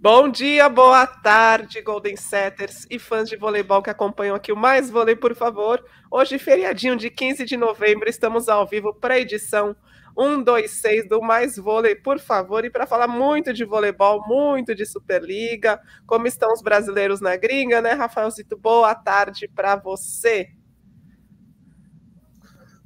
Bom dia, boa tarde, Golden Setters e fãs de voleibol que acompanham aqui o Mais Vôlei, por favor. Hoje, feriadinho de 15 de novembro, estamos ao vivo para a edição 126 do Mais Vôlei, por favor. E para falar muito de voleibol, muito de Superliga, como estão os brasileiros na gringa, né, Rafaelzito? Boa tarde para você.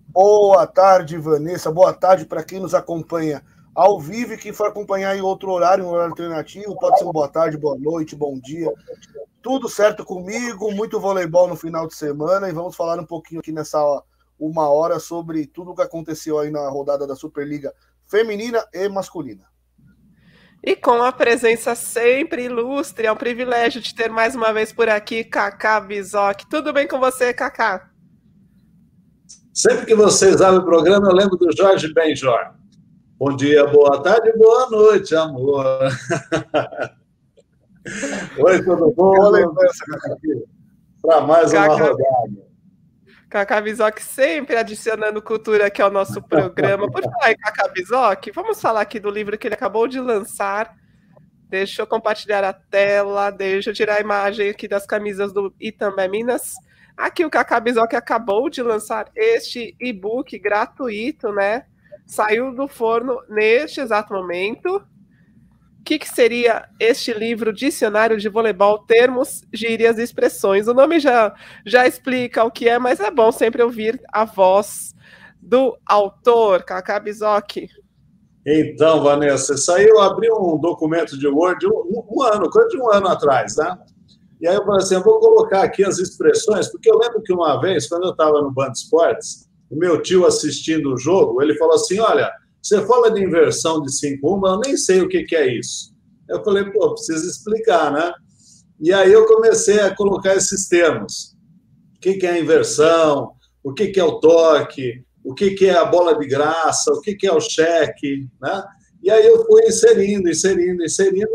Boa tarde, Vanessa. Boa tarde para quem nos acompanha ao vivo e quem for acompanhar em outro horário, um horário alternativo, pode ser um boa tarde, boa noite, bom dia. Tudo certo comigo, muito voleibol no final de semana e vamos falar um pouquinho aqui nessa uma hora sobre tudo o que aconteceu aí na rodada da Superliga feminina e masculina. E com a presença sempre ilustre, é um privilégio de ter mais uma vez por aqui Kaká Bizoc. Tudo bem com você, Kaká? Sempre que vocês abrem o programa, eu lembro do Jorge Benjor. Bom dia, boa tarde, boa noite, amor. Oi, tudo bom? Para mais uma Cacá... rodada. Cacá Bizoc sempre adicionando cultura aqui ao nosso programa. Por falar em Cacá Bizoc, vamos falar aqui do livro que ele acabou de lançar. Deixa eu compartilhar a tela, deixa eu tirar a imagem aqui das camisas do Itambé Minas. Aqui o Cacá Bizoc acabou de lançar este e-book gratuito, né? Saiu do forno neste exato momento. O que, que, seria este livro, Dicionário de Voleibol, Termos, Gírias e Expressões? O nome já, já explica o que é, mas é bom sempre ouvir a voz do autor, Kaká Bizoc. Então, Vanessa, eu abri um documento de Word um, um, ano, coisa de um ano atrás, né? E aí eu falei assim, eu vou colocar aqui as expressões, porque eu lembro que uma vez, quando eu estava no Band Esportes, o meu tio assistindo o jogo, ele falou assim: Olha, você fala de inversão de 5-1, mas eu nem sei o que, que é isso. Eu falei: Pô, precisa explicar, né? E aí eu comecei a colocar esses termos: o que, que é a inversão, o que, que é o toque, o que, que é a bola de graça, o que, que é o cheque, né? E aí eu fui inserindo, inserindo, inserindo,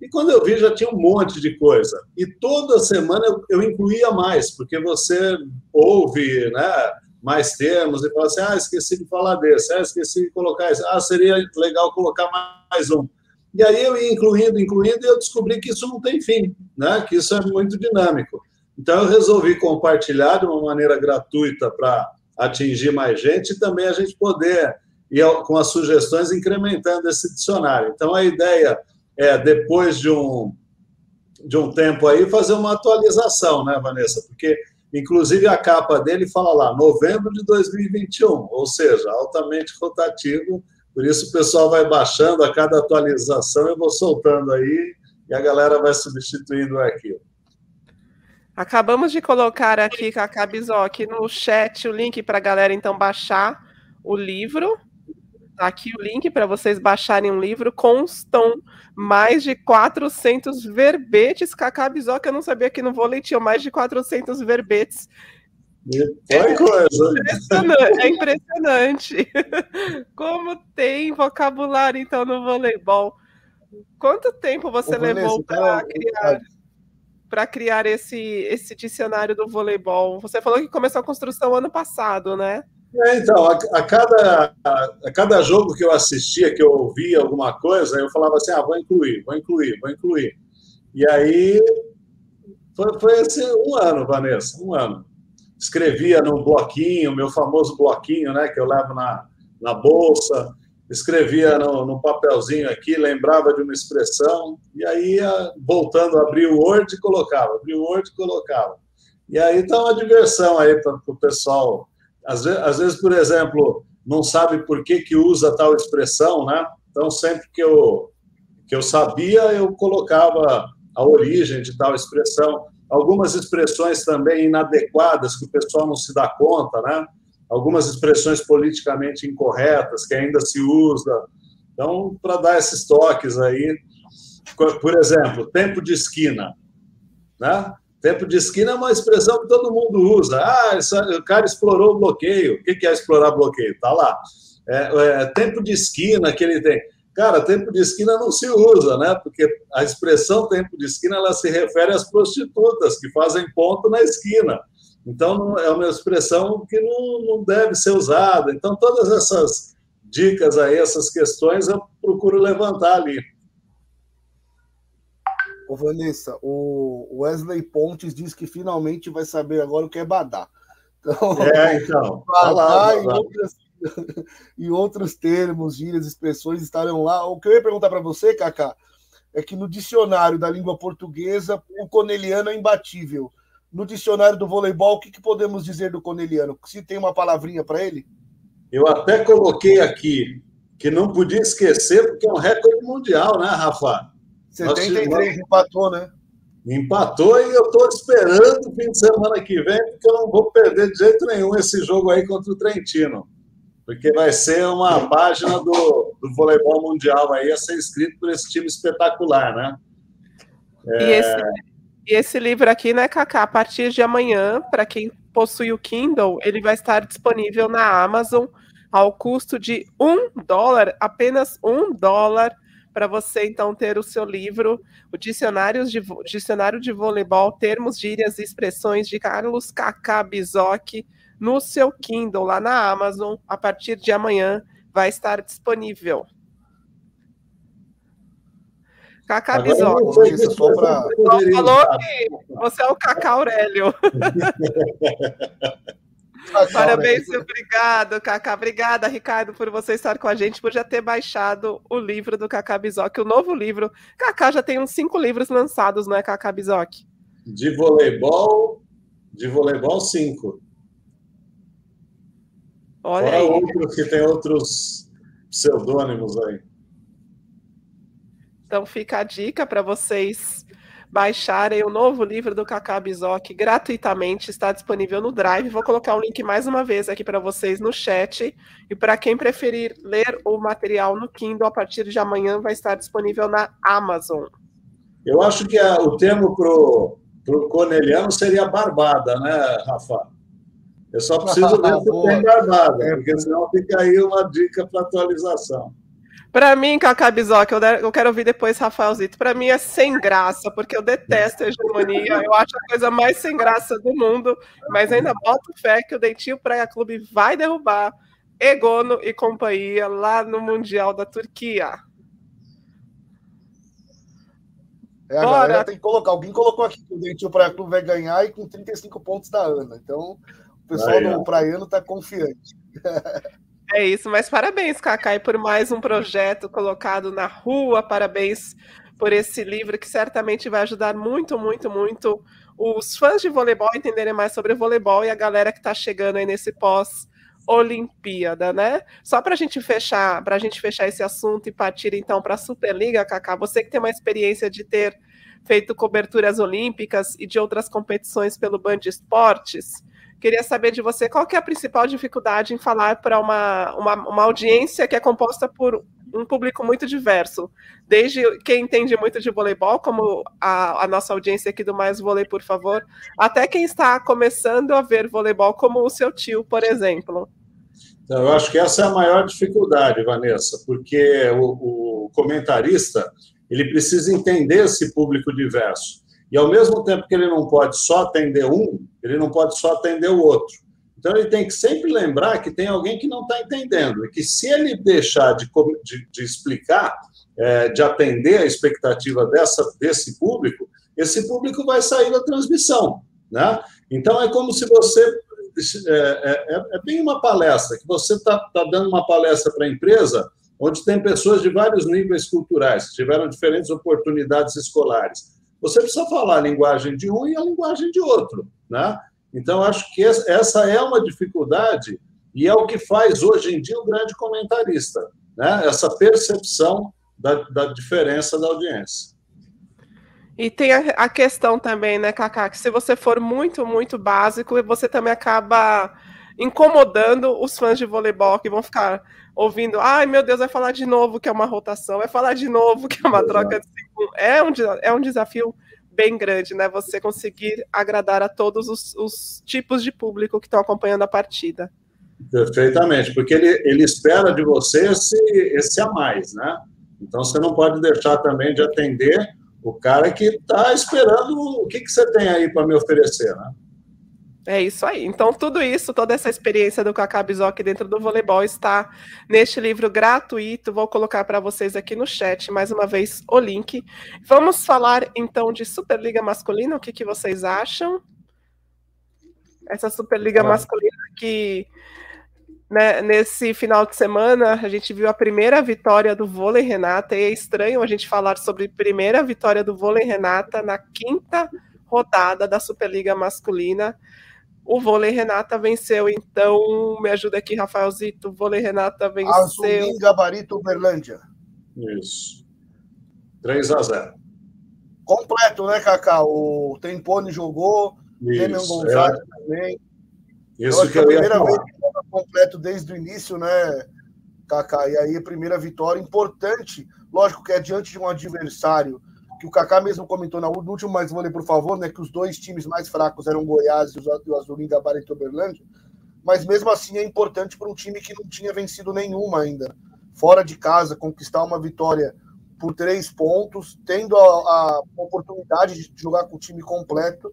e quando eu vi já tinha um monte de coisa. E toda semana eu, eu incluía mais, porque você ouve, né? Mais termos e fala assim: ah, esqueci de falar desse, ah, esqueci de colocar esse, ah, seria legal colocar mais um. E aí eu ia incluindo, incluindo, e eu descobri que isso não tem fim, né? que isso é muito dinâmico. Então eu resolvi compartilhar de uma maneira gratuita para atingir mais gente e também a gente poder ir com as sugestões incrementando esse dicionário. Então a ideia é, depois de um, de um tempo aí, fazer uma atualização, né, Vanessa? Porque Inclusive, a capa dele fala lá, novembro de 2021, ou seja, altamente rotativo. Por isso, o pessoal vai baixando a cada atualização, eu vou soltando aí e a galera vai substituindo o arquivo. Acabamos de colocar aqui, Cacá Bizoc, no chat o link para a galera então baixar o livro. Tá aqui o link para vocês baixarem um livro. Constam mais de 400 verbetes. Cacá Bizoca, eu não sabia que no vôlei tinha mais de 400 verbetes. É coisa. Impressionante, é impressionante. Como tem vocabulário, então, no voleibol. Quanto tempo você Ô, levou para criar, para criar esse, esse dicionário do voleibol? Você falou que começou a construção ano passado, né? É, então, a, a cada, a, a, cada jogo que eu assistia, que eu ouvia alguma coisa, eu falava assim: ah, vou incluir, vou incluir, vou incluir. E aí foi, foi esse um ano, Vanessa, um ano. Escrevia no bloquinho, meu famoso bloquinho, né, que eu levo na, na bolsa, escrevia no, no papelzinho aqui, lembrava de uma expressão, e aí ia voltando, abria o Word e colocava, abria o Word e colocava. E aí tá uma diversão aí para o pessoal às vezes, às vezes, por exemplo, não sabe por que, que usa tal expressão, né? Então, sempre que eu, que eu sabia, eu colocava a origem de tal expressão. Algumas expressões também inadequadas, que o pessoal não se dá conta, né? Algumas expressões politicamente incorretas, que ainda se usa. Então, para dar esses toques aí, por exemplo, tempo de esquina, né? Tempo de esquina é uma expressão que todo mundo usa. Ah, o cara explorou o bloqueio. O que é explorar bloqueio? Está lá. É, é, tempo de esquina que ele tem. Cara, tempo de esquina não se usa, né? Porque a expressão tempo de esquina ela se refere às prostitutas que fazem ponto na esquina. Então, é uma expressão que não, não deve ser usada. Então, todas essas dicas aí, essas questões, eu procuro levantar ali. Ô, Vanessa, o Wesley Pontes diz que finalmente vai saber agora o que é badá. Então, é, então. Badá e, outras, e outros termos, gírias, expressões estarão lá. O que eu ia perguntar para você, Kaká, é que no dicionário da língua portuguesa, o coneliano é imbatível. No dicionário do voleibol, o que, que podemos dizer do coneliano? Se tem uma palavrinha para ele? Eu até coloquei aqui que não podia esquecer, porque é um recorde mundial, né, Rafa? 73 empatou, né? Empatou e eu estou esperando o fim de semana que vem, porque eu não vou perder de jeito nenhum esse jogo aí contra o Trentino. Porque vai ser uma página do, do voleibol mundial aí a ser escrito por esse time espetacular, né? É... E, esse, e esse livro aqui, né, Kaká? A partir de amanhã, para quem possui o Kindle, ele vai estar disponível na Amazon ao custo de um dólar, apenas um dólar para você então ter o seu livro, o Dicionário de, Dicionário de Voleibol, Termos, Gírias e Expressões de Carlos Kaká Bizoc, no seu Kindle lá na Amazon, a partir de amanhã vai estar disponível. Kaká Bizoc. Falou que você é o Kaká Aurélio. Parabéns e obrigado, Cacá. Obrigada, Ricardo, por você estar com a gente, por já ter baixado o livro do Cacá Bizoc, o novo livro. Cacá já tem uns cinco livros lançados, não é, Cacá Bizoc? De voleibol, de voleibol, cinco. Olha Fora aí. outros que tem outros pseudônimos aí. Então fica a dica para vocês baixarem o novo livro do Kaká Bizoc gratuitamente, está disponível no Drive. Vou colocar o link mais uma vez aqui para vocês no chat. E para quem preferir ler o material no Kindle, a partir de amanhã vai estar disponível na Amazon. Eu acho que a, o termo para o corneliano seria barbada, né, Rafa? Eu só preciso ver se tem barbada, porque senão fica aí uma dica para atualização. Para mim, Cacá Bizoc, eu quero ouvir depois Rafaelzito. Para mim é sem graça, porque eu detesto a hegemonia. Eu acho a coisa mais sem graça do mundo, mas ainda boto fé que o Dentinho Praia Clube vai derrubar Egono e companhia lá no Mundial da Turquia. É, a Bora. galera tem que colocar. Alguém colocou aqui que o Dentinho Praia Clube vai ganhar e com 35 pontos da Ana. Então, o pessoal Aí, do Praiano está confiante. É isso, mas parabéns, Cacai, por mais um projeto colocado na rua. Parabéns por esse livro que certamente vai ajudar muito, muito, muito os fãs de voleibol a entenderem mais sobre voleibol e a galera que está chegando aí nesse pós Olimpíada, né? Só para a gente fechar, para a gente fechar esse assunto e partir então para a Superliga, Cacá, você que tem uma experiência de ter feito coberturas olímpicas e de outras competições pelo Band Esportes, Queria saber de você qual que é a principal dificuldade em falar para uma, uma, uma audiência que é composta por um público muito diverso, desde quem entende muito de voleibol, como a, a, nossa audiência aqui do Mais Vôlei, por favor, até quem está começando a ver voleibol, como o seu tio, por exemplo. Então, eu acho que essa é a maior dificuldade, Vanessa, porque o, o comentarista ele precisa entender esse público diverso. E ao mesmo tempo que ele não pode só atender um, ele não pode só atender o outro. Então ele tem que sempre lembrar que tem alguém que não está entendendo e que se ele deixar de, de, de explicar, é, de atender a expectativa dessa, desse público, esse público vai sair da transmissão, né? Então é como se você é, é, é, é bem uma palestra que você está tá dando uma palestra para a empresa onde tem pessoas de vários níveis culturais que tiveram diferentes oportunidades escolares você precisa falar a linguagem de um e a linguagem de outro, né? Então, acho que essa é uma dificuldade e é o que faz hoje em dia o grande comentarista, né? Essa percepção da, da diferença da audiência. E tem a, a, questão também, né, Cacá, que se você for muito, muito básico, você também acaba incomodando os fãs de voleibol que vão ficar ouvindo, ai meu Deus, vai falar de novo que é uma rotação, vai falar de novo que é uma troca de segundo. É um, é um desafio bem grande, né? Você conseguir agradar a todos os, os tipos de público que estão acompanhando a partida. Perfeitamente, porque ele, ele espera de você esse, esse a mais, né? Então você não pode deixar também de atender o cara que está esperando o que, que você tem aí para me oferecer, né? É isso aí. Então, tudo isso, toda essa experiência do Kaká Bizoc dentro do voleibol está neste livro gratuito. Vou colocar para vocês aqui no chat, mais uma vez, o link. Vamos falar, então, de Superliga Masculina. O que, que vocês acham? Essa Superliga Masculina que, né, nesse final de semana, a gente viu a primeira vitória do vôlei Renata. E é estranho a gente falar sobre primeira vitória do vôlei Renata na quinta rodada da Superliga Masculina. O vôlei Renata venceu, então me ajuda aqui, Rafaelzito. O vôlei Renata venceu. Azulim Gabarito Uberlândia. Isso. 3 a 0. Completo, né, Cacá? O Tempone jogou, Demian Gonzalez é. também. Isso eu que, que é a primeira vez que estava completo desde o início, né, Cacá? E aí a primeira vitória importante, lógico que é diante de um adversário que o Kaká mesmo comentou no último mais vôlei, por favor, né, que os dois times mais fracos eram Goiás e o Azulim da Barra Uberlândia, mas mesmo assim é importante para um time que não tinha vencido nenhuma ainda, fora de casa, conquistar uma vitória por três pontos, tendo a, a oportunidade de jogar com o time completo,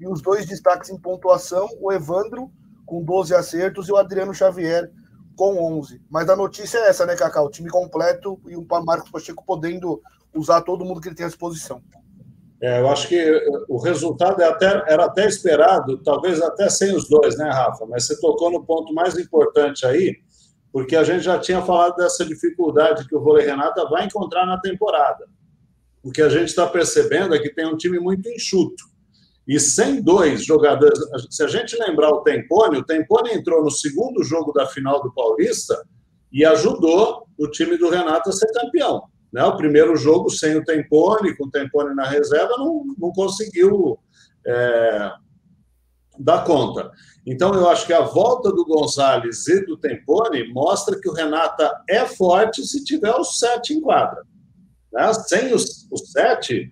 e os dois destaques em pontuação, o Evandro com 12 acertos e o Adriano Xavier com 11. Mas a notícia é essa, né, Cacá? O time completo e o Marcos Pacheco podendo usar todo mundo que ele tem à disposição. É, eu acho que eh, o resultado é até, era até esperado, talvez até sem os dois, né, Rafa? Mas você tocou no ponto mais importante aí, porque a gente já tinha falado dessa dificuldade que o vôlei Renata vai encontrar na temporada. O que a gente está percebendo é que tem um time muito enxuto. E sem dois jogadores, se a gente lembrar o Tempone, o Tempone entrou no segundo jogo da final do Paulista e ajudou o time do Renato a ser campeão. Né? O primeiro jogo sem o Tempone, com o Tempone na reserva, não, não conseguiu é, dar conta. Então, eu acho que a volta do Gonzalez e do Tempone mostra que o Renata é forte se tiver os sete em quadra. Né? Sem os, os sete,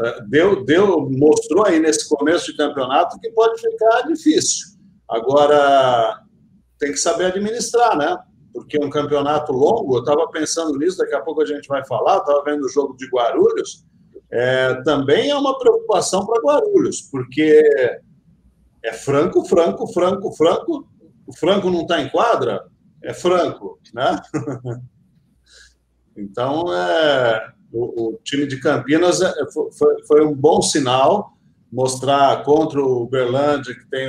é, deu, deu, mostrou aí nesse começo de campeonato que pode ficar difícil. Agora, tem que saber administrar, né? Porque é um campeonato longo, eu estava pensando nisso, daqui a pouco a gente vai falar, estava vendo o jogo de Guarulhos, é, também é uma preocupação para Guarulhos, porque é Franco, Franco, Franco, Franco, o Franco não está em quadra, é Franco, né? então, é, o, o, time de Campinas é, foi, foi, um bom sinal, mostrar contra o Berlândia que tem,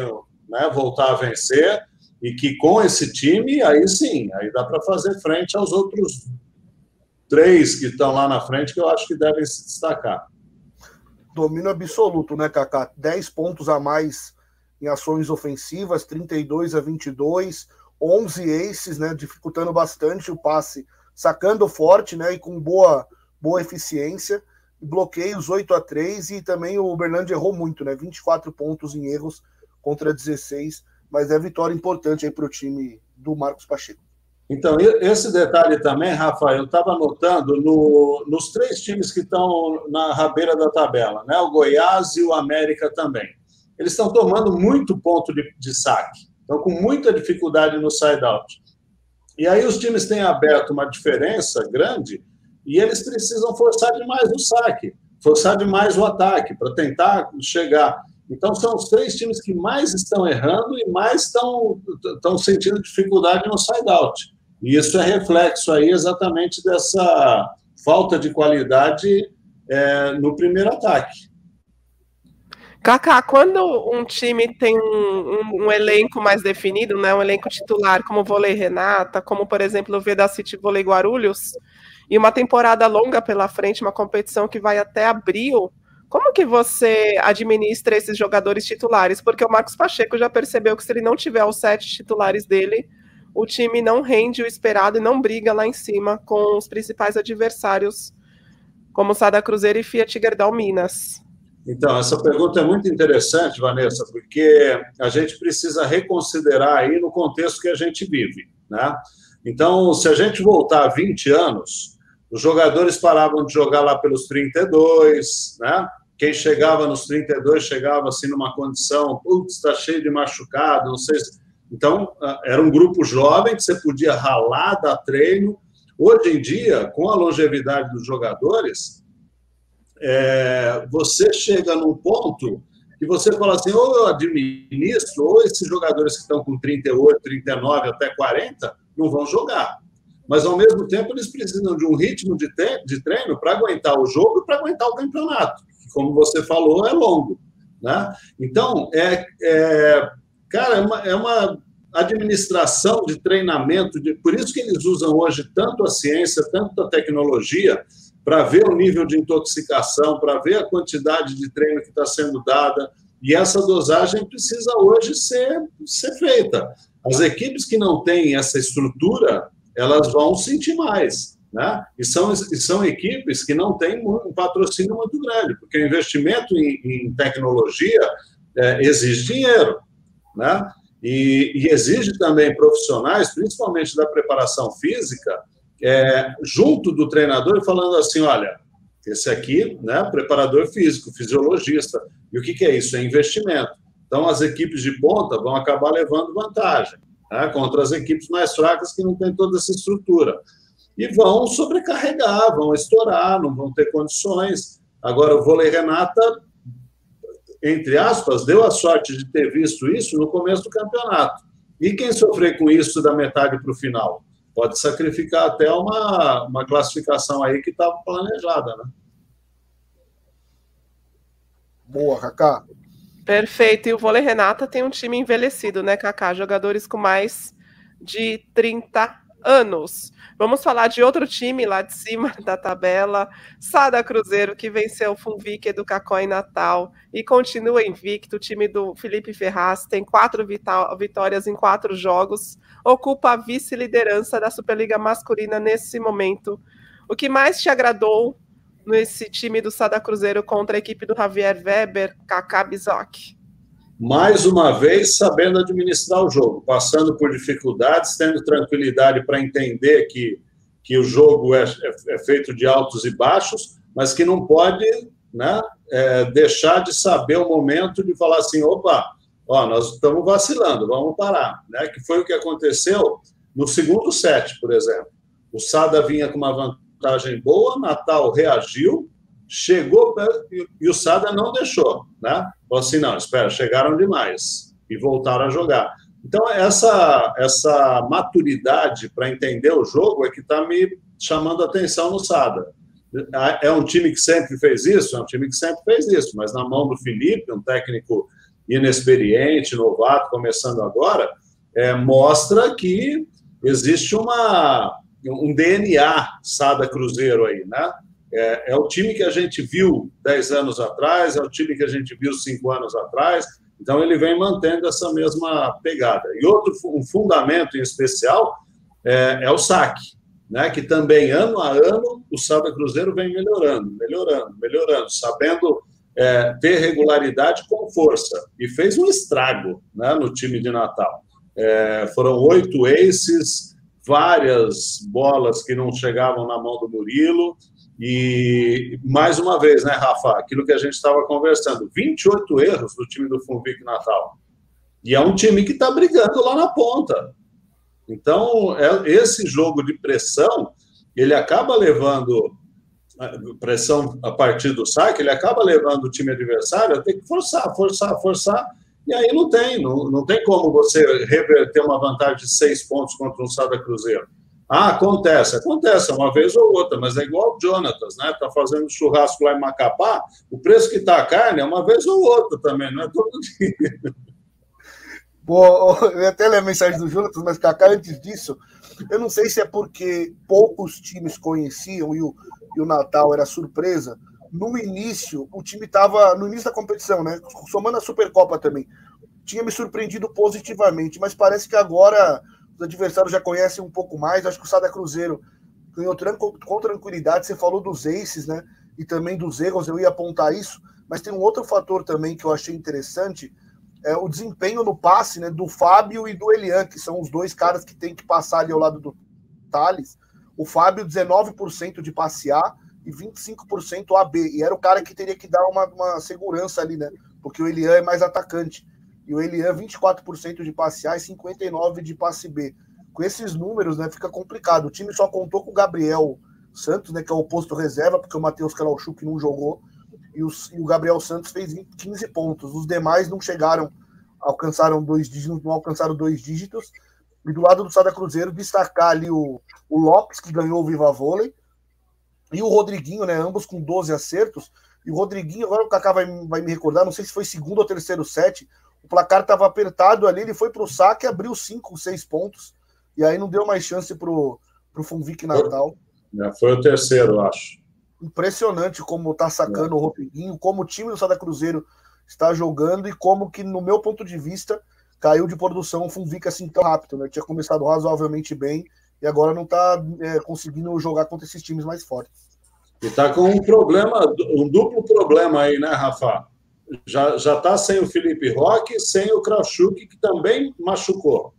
né, voltar a vencer, e que com esse time, aí sim, aí dá para fazer frente aos outros três que estão lá na frente, que eu acho que devem se destacar. Domínio absoluto, né, Kaká? 10 pontos a mais em ações ofensivas, 32 a 22, 11 aces, né, dificultando bastante o passe, sacando forte, né, e com boa boa eficiência, bloqueios 8 a 3 e também o Bernardo errou muito, né, 24 pontos em erros contra 16 mas é vitória importante aí para o time do Marcos Pacheco. Então, esse detalhe também, Rafael, eu estava notando no, nos três times que estão na rabeira da tabela, né? o Goiás e o América também. Eles estão tomando muito ponto de, de saque, estão com muita dificuldade no side-out. E aí os times têm aberto uma diferença grande e eles precisam forçar demais o saque, forçar demais o ataque para tentar chegar. Então, são os três times que mais estão errando e mais estão, estão sentindo dificuldade no side-out. E isso é reflexo aí exatamente dessa falta de qualidade é, no primeiro ataque. Kaká, quando um time tem um, um, elenco mais definido, né, um elenco titular, como o Vôlei Renata, como, por exemplo, o Veda City Vôlei Guarulhos, e uma temporada longa pela frente, uma competição que vai até abril, como que você administra esses jogadores titulares? Porque o Marcos Pacheco já percebeu que se ele não tiver os sete titulares dele, o time não rende o esperado e não briga lá em cima com os principais adversários, como Sada Cruzeiro e Fiat Gerdau Minas. Então, essa pergunta é muito interessante, Vanessa, porque a gente precisa reconsiderar aí no contexto que a gente vive, né? Então, se a gente voltar 20 anos, os jogadores paravam de jogar lá pelos 32, né? Quem chegava nos 32 chegava assim numa condição, putz, está cheio de machucado, não sei se... Então, ah, era um grupo jovem que você podia ralar, dar treino. Hoje em dia, com a longevidade dos jogadores, é, você chega num ponto que você fala assim, ou eu administro, ou esses jogadores que estão com 38, 39, até 40, não vão jogar. Mas, ao mesmo tempo, eles precisam de um ritmo de, de treino para aguentar o jogo e para aguentar o campeonato, que, como você falou, é longo. Né? Então, é, é cara, é uma, é uma administração de treinamento, de, por isso que eles usam hoje tanto a ciência, tanto a tecnologia, para ver o nível de intoxicação, para ver a quantidade de treino que está sendo dada, e essa dosagem precisa hoje ser, ser feita. As equipes que não têm essa estrutura, elas vão sentir mais. Né? E, são, e são equipes que não têm um patrocínio muito grande, porque o investimento em, em tecnologia é, exige dinheiro. Né? E, e, exige também profissionais, principalmente da preparação física, é, junto do treinador, falando assim: olha, esse aqui, né, preparador físico, fisiologista. E o que, que é isso? É investimento. Então, as equipes de ponta vão acabar levando vantagem né, contra as equipes mais fracas que não têm toda essa estrutura. E vão sobrecarregar, vão estourar, não vão ter condições. Agora, o vôlei Renata entre aspas, deu a sorte de ter visto isso no começo do campeonato. E quem sofrer com isso da metade para o final? Pode sacrificar até uma, uma classificação aí que estava planejada, né? Boa, Kaká. Perfeito. E o vôlei Renata tem um time envelhecido, né, Kaká? Jogadores com mais de 30 anos. Vamos falar de outro time lá de cima da tabela, Sada Cruzeiro, que venceu o Funvic do Cacó em Natal e continua invicto. O time do Felipe Ferraz tem quatro vitórias em quatro jogos, ocupa a vice-liderança da Superliga Masculina nesse momento. O que mais te agradou nesse time do Sada Cruzeiro contra a equipe do Javier Weber, Kaká Bizoc? mais uma vez sabendo administrar o jogo, passando por dificuldades, tendo tranquilidade para entender que, que o jogo é, é, é, feito de altos e baixos, mas que não pode né, é, deixar de saber o momento de falar assim, opa, ó, nós estamos vacilando, vamos parar, né? Que foi o que aconteceu no segundo set, por exemplo. O Sada vinha com uma vantagem boa, Natal reagiu, chegou e o Sada não deixou, né? Falou assim, não, espera, chegaram demais e voltaram a jogar. Então, essa, essa maturidade para entender o jogo é que está me chamando a atenção no Sada. É um time que sempre fez isso? É um time que sempre fez isso, mas na mão do Felipe, um técnico inexperiente, novato, começando agora, é, mostra que existe uma, um DNA Sada Cruzeiro aí, né? É, é, o time que a gente viu 10 anos atrás, é o time que a gente viu 5 anos atrás, então ele vem mantendo essa mesma pegada. E outro um fundamento em especial é, é o saque, né, que também ano a ano o Sada Cruzeiro vem melhorando, melhorando, melhorando, sabendo é, ter regularidade com força. E fez um estrago né, no time de Natal. É, foram oito aces, várias bolas que não chegavam na mão do Murilo, e, mais uma vez, né, Rafa, aquilo que a gente estava conversando, 28 erros do time do Funvic Natal. E é um time que está brigando lá na ponta. Então, é, esse jogo de pressão, ele acaba levando pressão a partir do saque, ele acaba levando o time adversário a ter que forçar, forçar, forçar, e aí não tem, não, não tem como você reverter uma vantagem de seis pontos contra um Sada Cruzeiro. Ah, acontece, acontece uma vez ou outra, mas é igual o Jonatas, né? Tá fazendo churrasco lá em Macapá, o preço que tá a carne é uma vez ou outra também, não é todo dia. Bom, eu até ler a mensagem do Jonatas, mas Cacá, antes disso, eu não sei se é porque poucos times conheciam e o, e o Natal era surpresa. No início, o time estava no início da competição, né? Somando a Supercopa também. Tinha me surpreendido positivamente, mas parece que agora os adversários já conhecem um pouco mais. Acho que o Sada Cruzeiro ganhou com tranquilidade. Você falou dos aces, né? E também dos erros, eu ia apontar isso. Mas tem um outro fator também que eu achei interessante, é o desempenho no passe né, do Fábio e do Elian, que são os dois caras que tem que passar ali ao lado do Thales. O Fábio, 19% de passe A e 25% AB. E era o cara que teria que dar uma, uma segurança ali, né? Porque o Elian é mais atacante e o Elian 24% de passe A e 59% de passe B. Com esses números, né, fica complicado. O time só contou com o Gabriel Santos, né, que é o posto reserva, porque o Matheus Karolchuk não jogou. e, e o Gabriel Santos fez 15 pontos. Os demais não chegaram, alcançaram dois dígitos, não alcançaram dois dígitos. E do lado do Sada Cruzeiro, destacar ali o, o Lopes, que ganhou o Viva Vôlei, e o Rodriguinho, né? Ambos com 12 acertos. E o Rodriguinho, agora o Kaká vai, vai me recordar, não sei se foi segundo ou terceiro set. O placar estava apertado ali, ele foi para o saque, abriu 5, 6 pontos. E aí não deu mais chance para o Funvic Natal. É, foi o terceiro, acho. Impressionante como tá sacando é. o Rodriguinho, como o time do Sada Cruzeiro está jogando e como que, no meu ponto de vista, caiu de produção o Funvic assim tão rápido. Né? Tinha começado razoavelmente bem e agora não está é, conseguindo jogar contra esses times mais fortes. E está com um problema, um duplo problema aí, né, Rafa? Já está sem o Felipe Roque, sem o Krauschuk, que também machucou.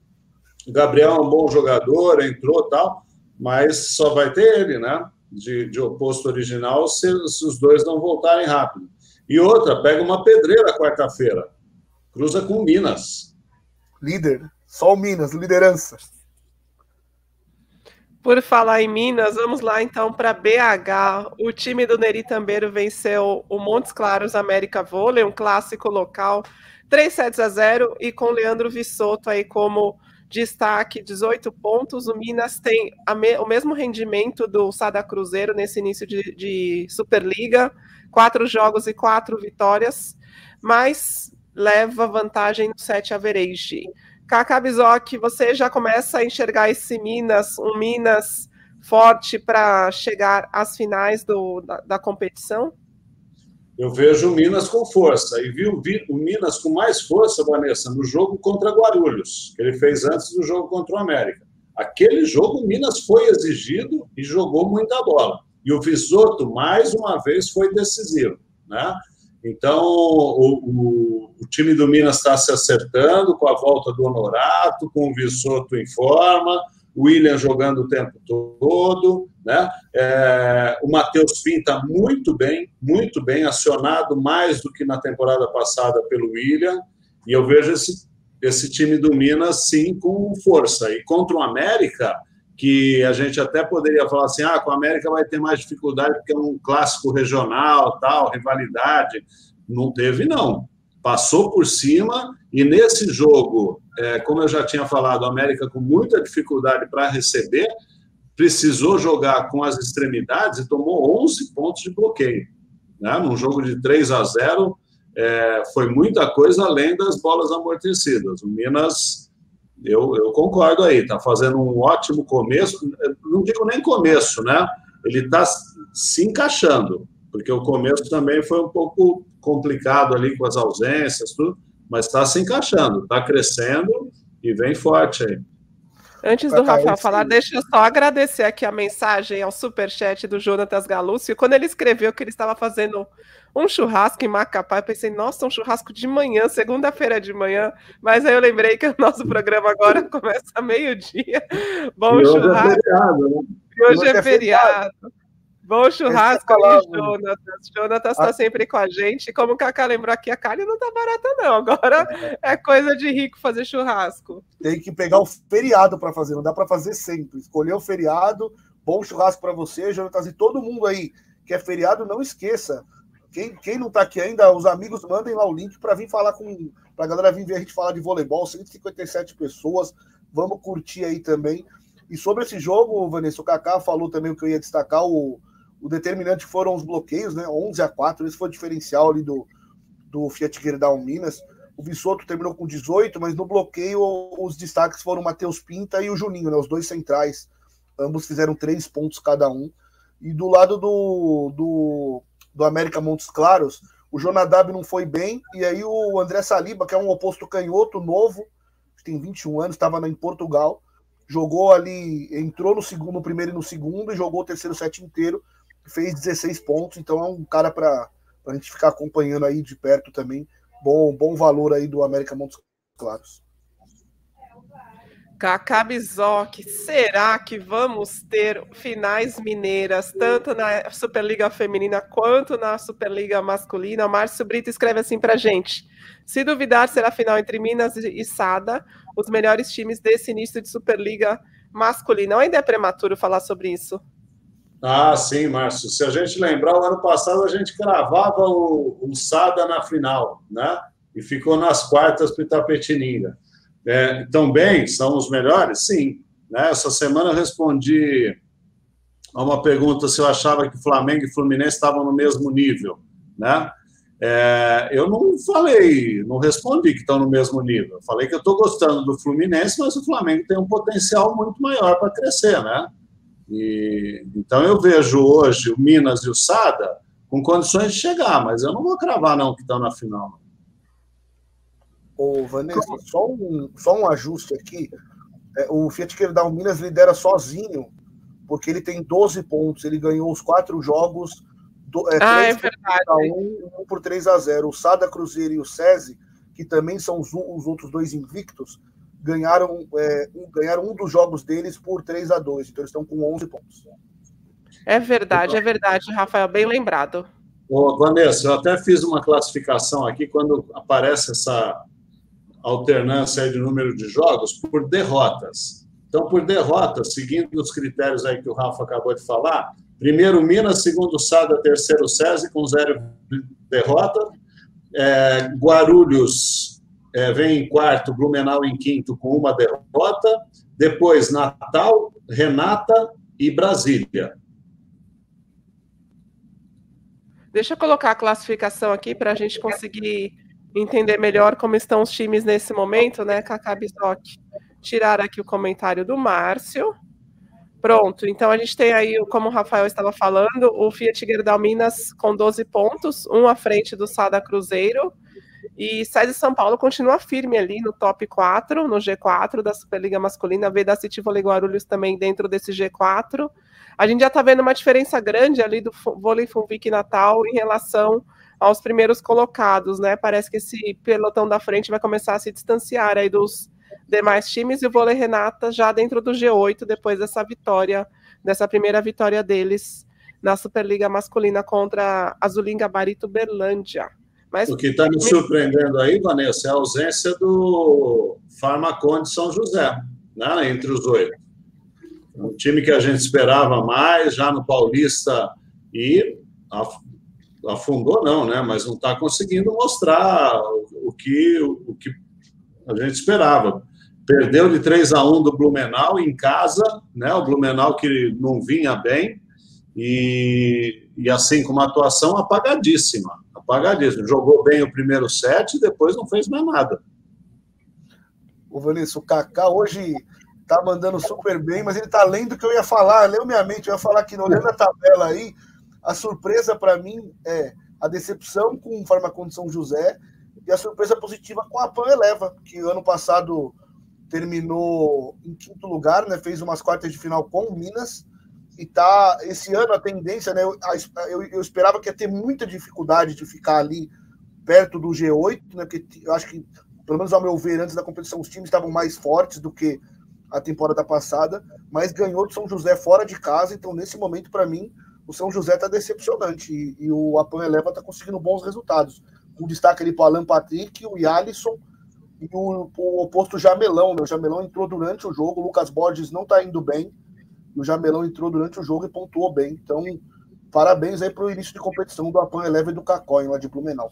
O Gabriel é um bom jogador, entrou tal, mas só vai ter ele, né? De, de oposto original, se, se os dois não voltarem rápido. E outra, pega uma pedreira quarta-feira. Cruza com Minas. Líder. Só o Minas, liderança. Por falar em Minas, vamos lá então para BH. O time do Neri Tambeiro venceu o Montes Claros América Vôlei, um clássico local, 3 sets a 0 e com Leandro Vissoto aí como destaque, 18 pontos. O Minas tem me, o mesmo rendimento do Sada Cruzeiro nesse início de, de Superliga, quatro jogos e quatro vitórias, mas leva vantagem no set average. Kaká Bizoc, você já começa a enxergar esse Minas, um Minas forte para chegar às finais do, da, da, competição? Eu vejo o Minas com força. E vi o, vi o Minas com mais força, Vanessa, no jogo contra Guarulhos, que ele fez antes do jogo contra o América. Aquele jogo, o Minas foi exigido e jogou muita bola. E o Visoto, mais uma vez, foi decisivo. Né? Então, o, o, o, time do Minas está se acertando com a volta do Honorato, com o Vissoto em forma, o William jogando o tempo todo, né? É, o Matheus Pinta muito bem, muito bem, acionado mais do que na temporada passada pelo William, e eu vejo esse, esse time do Minas, sim, com força. E contra o América, que a gente até poderia falar assim, ah, com a América vai ter mais dificuldade porque é um clássico regional, tal, rivalidade. Não teve, não. Passou por cima e nesse jogo, é, como eu já tinha falado, a América com muita dificuldade para receber, precisou jogar com as extremidades e tomou 11 pontos de bloqueio. Né? Num jogo de 3 a 0, é, foi muita coisa além das bolas amortecidas. O Minas eu, eu concordo aí, está fazendo um ótimo começo, não digo nem começo, né? Ele está se encaixando, porque o começo também foi um pouco complicado ali com as ausências, tudo, mas está se encaixando, está crescendo e vem forte aí. Antes do Rafael falar, deixa eu só agradecer aqui a mensagem ao superchat do Jonatas Galúcio. Quando ele escreveu que ele estava fazendo um churrasco em Macapá, eu pensei, nossa, um churrasco de manhã, segunda-feira de manhã. Mas aí eu lembrei que o nosso programa agora começa meio-dia. Bom e churrasco. Hoje é feriado, né? E hoje, hoje é, é feriado. Bom churrasco aí, Jonatas. Jonatas está ah. sempre com a gente. Como o Cacá lembrou aqui, a carne não tá barata, não. Agora é coisa de rico fazer churrasco. Tem que pegar o feriado para fazer, não dá para fazer sempre. Escolher o feriado, bom churrasco para você, Jonatas, e todo mundo aí que é feriado, não esqueça. Quem, quem não está aqui ainda, os amigos mandem lá o link para vir falar com. para a galera vir ver a gente falar de voleibol, 157 pessoas. Vamos curtir aí também. E sobre esse jogo, Vanessa, o Kaká falou também o que eu ia destacar, o o determinante foram os bloqueios, né? 11 a 4. Esse foi o diferencial ali do, do Fiat Gerdau Minas. O Vissoto terminou com 18, mas no bloqueio os destaques foram o Matheus Pinta e o Juninho, né? Os dois centrais. Ambos fizeram três pontos cada um. E do lado do, do, do América Montes Claros, o Jonadab não foi bem. E aí o André Saliba, que é um oposto canhoto novo, tem 21 anos, estava em Portugal, jogou ali, entrou no segundo, no primeiro e no segundo, e jogou o terceiro set inteiro fez 16 pontos, então é um cara para a gente ficar acompanhando aí de perto também. Bom, bom valor aí do América Montes Claros. Cacá Bizoc, será que vamos ter finais mineiras, tanto na Superliga Feminina quanto na Superliga Masculina? Márcio Brito escreve assim para gente. Se duvidar, será final entre Minas e Sada, os melhores times desse início de Superliga Masculina. Ainda é prematuro falar sobre isso? Ah, sim, Márcio. Se a gente lembrar, o ano passado a gente cravava o, o Sada na final, né? E ficou nas quartas para Itapetininga. É, então, bem, são os melhores? Sim. Né? Essa semana eu respondi a uma pergunta se eu achava que Flamengo e Fluminense estavam no mesmo nível. Né? É, eu não falei, não respondi que estão no mesmo nível. Eu falei que eu estou gostando do Fluminense, mas o Flamengo tem um potencial muito maior para crescer, né? E, então eu vejo hoje o Minas e o Sada com condições de chegar, mas eu não vou cravar não que estão na final. Ô, Vanessa, só um, só um ajuste aqui. É, o Fiat Queridal Minas lidera sozinho, porque ele tem 12 pontos. Ele ganhou os quatro jogos, do, é, ah, 3 é verdade. A 1, 1 por 3 a 0. O Sada Cruzeiro e o SESI, que também são os, os outros dois invictos, ganharam, é, um, ganharam um dos jogos deles por 3 a 2. Então eles estão com 11 pontos. É verdade, é verdade, Rafael, bem lembrado. Ô, Vanessa, eu até fiz uma classificação aqui quando aparece essa alternância de número de jogos por derrotas. Então, por derrotas, seguindo os critérios aí que o Rafa acabou de falar, primeiro Minas, segundo Sada, terceiro SESI, com zero derrota. É, Guarulhos é, vem em quarto, Blumenau em quinto, com uma derrota. Depois, Natal, Renata e Brasília. Deixa eu colocar a classificação aqui para a gente conseguir entender melhor como estão os times nesse momento, né, Cacá Bisoc? Tirar aqui o comentário do Márcio. Pronto, então a gente tem aí, como o Rafael estava falando, o Fiat Gerdau Minas com 12 pontos, um à frente do Sada Cruzeiro, e César São Paulo continua firme ali no top 4, no G4 da Superliga Masculina, da City Vôlei Guarulhos também dentro desse G4. A gente já está vendo uma diferença grande ali do vôlei Funvic Natal em relação aos primeiros colocados, né? Parece que esse pelotão da frente vai começar a se distanciar aí dos demais times e o vôlei Renata já dentro do G8 depois dessa vitória, dessa primeira vitória deles na Superliga Masculina contra Azulim Gabarito Berlândia. Mas, o que está me surpreendendo aí, Vanessa, é a ausência do Farmaconde São José, né, entre os oito. Um time que a gente esperava mais, já no Paulista, e afundou não, né? Mas não está conseguindo mostrar o, que, o, que a gente esperava. Perdeu de 3 a 1 do Blumenau em casa, né? O Blumenau que não vinha bem e, e assim com uma atuação apagadíssima, apagadíssima. Jogou bem o primeiro set e depois não fez mais nada. O Vanessa, o Kaká hoje tá mandando super bem, mas ele tá lendo o que eu ia falar, leu minha mente, eu ia falar que olhando a tabela aí, a surpresa para mim é a decepção com o Farmacon São José e a surpresa positiva com a Pan Eleva, que ano passado terminou em quinto lugar, né? Fez umas quartas de final com o Minas e tá esse ano a tendência, né? Eu, eu, eu, esperava que ia ter muita dificuldade de ficar ali perto do G8, né? Porque eu acho que, pelo menos ao meu ver, antes da competição, os times estavam mais fortes do que a temporada passada, mas ganhou do São José fora de casa, então nesse momento, para mim, o São José está decepcionante e, e, o Apan Eleva está conseguindo bons resultados. Com destaque ali para Alan Patrick, o Yalisson e o, o oposto Jamelão. Né? O Jamelão entrou durante o jogo, o Lucas Borges não está indo bem, o Jamelão entrou durante o jogo e pontuou bem. Então, parabéns aí para o início de competição do Apan Eleva e do Cacói, lá de Blumenau.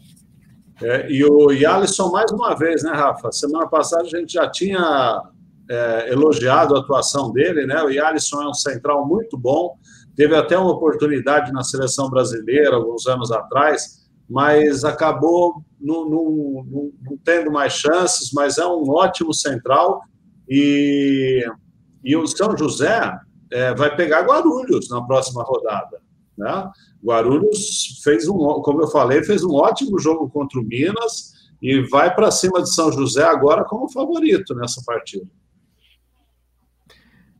É, e o Yalisson, mais uma vez, né, Rafa? Semana passada a gente já tinha é, elogiado a atuação dele, né? O Yalisson é um central muito bom, Teve até uma oportunidade na seleção brasileira alguns anos atrás, mas acabou não, não tendo mais chances. Mas é um ótimo central e, e o São José é, vai pegar Guarulhos na próxima rodada. Né? Guarulhos fez um, como eu falei, fez um ótimo jogo contra o Minas e vai para cima de São José agora como favorito nessa partida.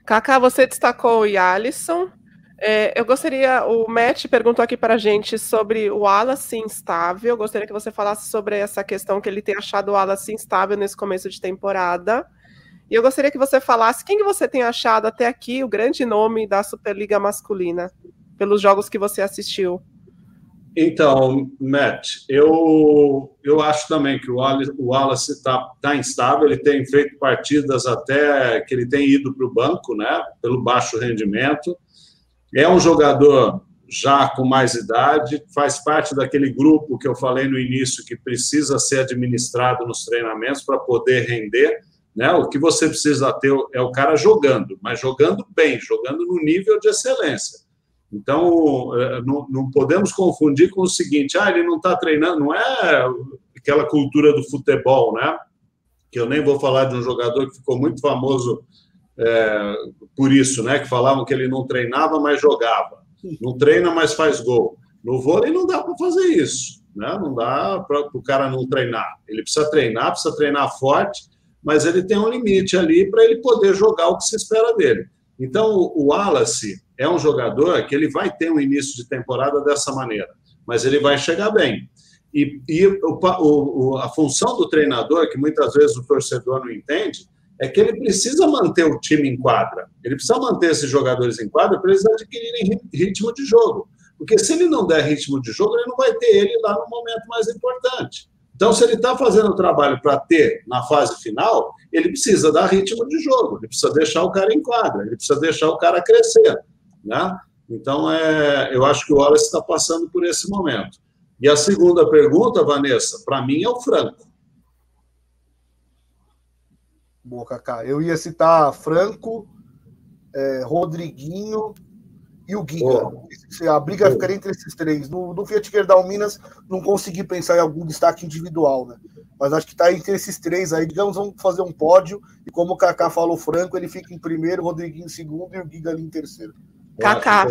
Kaká, você destacou o Alisson. É, eu gostaria, o Matt perguntou aqui para a gente sobre o Wallace instável. Eu gostaria que você falasse sobre essa questão que ele tem achado o Wallace instável nesse começo de temporada. E eu gostaria que você falasse quem que você tem achado até aqui o grande nome da Superliga masculina, pelos jogos que você assistiu. Então, Matt, eu, eu acho também que o Wallace está tá instável, ele tem feito partidas até que ele tem ido para o banco, né, pelo baixo rendimento. É um jogador já com mais idade, faz parte daquele grupo que eu falei no início que precisa ser administrado nos treinamentos para poder render. Né? O que você precisa ter é o cara jogando, mas jogando bem, jogando no nível de excelência. Então, é, não, não podemos confundir com o seguinte: ah, ele não está treinando, não é aquela cultura do futebol, né? Que eu nem vou falar de um jogador que ficou muito famoso é, por isso, né? Que falavam que ele não treinava, mas jogava. Não treina, mas faz gol. No vôlei não dá para fazer isso, né? Não dá para o cara não treinar. Ele precisa treinar, precisa treinar forte, mas ele tem um limite ali para ele poder jogar o que se espera dele. Então, o Wallace é um jogador que ele vai ter um início de temporada dessa maneira, mas ele vai chegar bem. E, e o, o, a função do treinador, que muitas vezes o torcedor não entende, é que ele precisa manter o time em quadra. Ele precisa manter esses jogadores em quadra para eles adquirirem ritmo de jogo. Porque se ele não der ritmo de jogo, ele não vai ter ele lá no momento mais importante. Então, se ele está fazendo o trabalho para ter na fase final, ele precisa dar ritmo de jogo, ele precisa deixar o cara em quadra, ele precisa deixar o cara crescer. Né? Então, é, eu acho que o Wallace está passando por esse momento. E a segunda pergunta, Vanessa, para mim é o Franco. Boa, Cacá. Eu ia citar Franco, é, Rodriguinho e o Giga. Oh. A briga oh. ficaria entre esses três. No, no Fiat Gerdau Minas, não consegui pensar em algum destaque individual, né? Mas acho que está entre esses três aí. Digamos, vamos fazer um pódio. E como o Kaká falou, Franco, ele fica em primeiro, Rodriguinho em segundo e o Giga ali em terceiro. Kaká.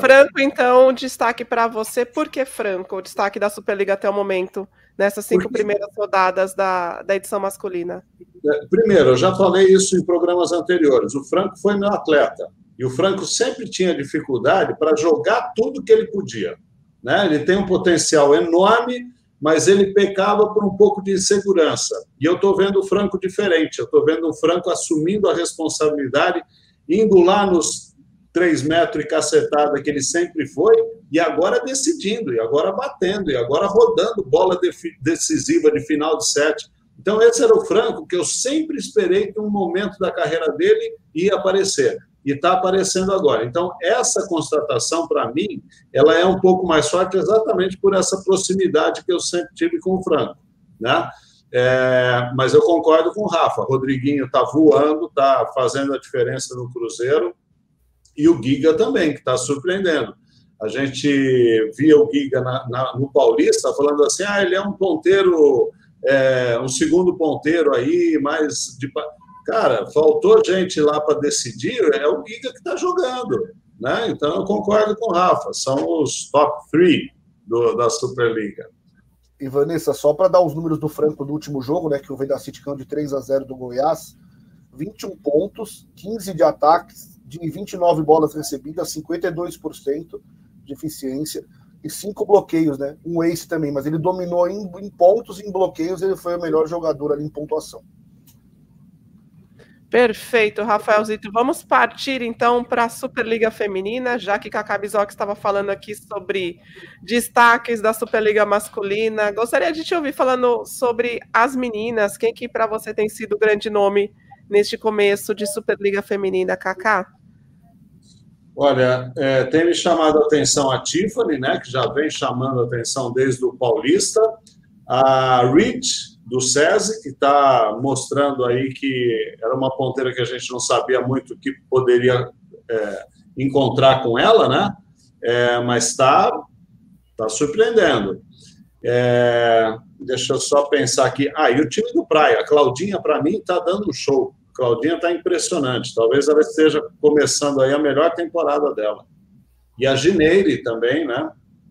Franco, então, destaque para você. Por que Franco? O destaque da Superliga até o momento? nessas cinco Porque... primeiras rodadas da, da edição masculina? É, primeiro, eu já falei isso em programas anteriores. O Franco foi meu atleta. E o Franco sempre tinha dificuldade para jogar tudo que ele podia. Né? Ele tem um potencial enorme, mas ele pecava por um pouco de insegurança. E eu estou vendo o Franco diferente. Eu estou vendo o Franco assumindo a responsabilidade, indo lá nos três metros e cacetada que ele sempre foi, e agora decidindo, e agora batendo, e agora rodando bola decisiva de final de sete. Então, esse era o Franco que eu sempre esperei que um momento da carreira dele ia aparecer. E está aparecendo agora. Então, essa constatação, para mim, ela é um pouco mais forte exatamente por essa proximidade que eu sempre tive com o Franco. Né? É, mas eu concordo com o Rafa. Rodriguinho está voando, está fazendo a diferença no Cruzeiro e o Giga também, que está surpreendendo. A gente via o Giga na, na, no Paulista falando assim: ah, ele é um ponteiro, é, um segundo ponteiro aí, mais de. Cara, faltou gente lá para decidir, é o Giga que está jogando. Né? Então eu concordo com o Rafa, são os top three do, da Superliga. E Vanessa, só para dar os números do Franco do último jogo, né, que o City de 3 a 0 do Goiás, 21 pontos, 15 de ataques, de 29 bolas recebidas, 52% de eficiência e cinco bloqueios, né? Um ace também, mas ele dominou em, em pontos e em bloqueios, ele foi o melhor jogador ali em pontuação. Perfeito, Rafaelzito. Vamos partir então para a Superliga Feminina, já que Cacá Bizoc estava falando aqui sobre destaques da Superliga Masculina. Gostaria de te ouvir falando sobre as meninas. Quem que para você tem sido o grande nome neste começo de Superliga Feminina, Cacá? Olha, é, tem me chamado a atenção a Tiffany, né, que já vem chamando a atenção desde o Paulista, a Rich, do SESI, que está mostrando aí que era uma ponteira que a gente não sabia muito o que poderia é, encontrar com ela, né, é, mas está tá surpreendendo. É, deixa eu só pensar aqui. Ah, e o time do Praia, a Claudinha, para mim, está dando um show. Claudinha está impressionante. Talvez ela esteja começando aí a melhor temporada dela. E a Gineire também, né?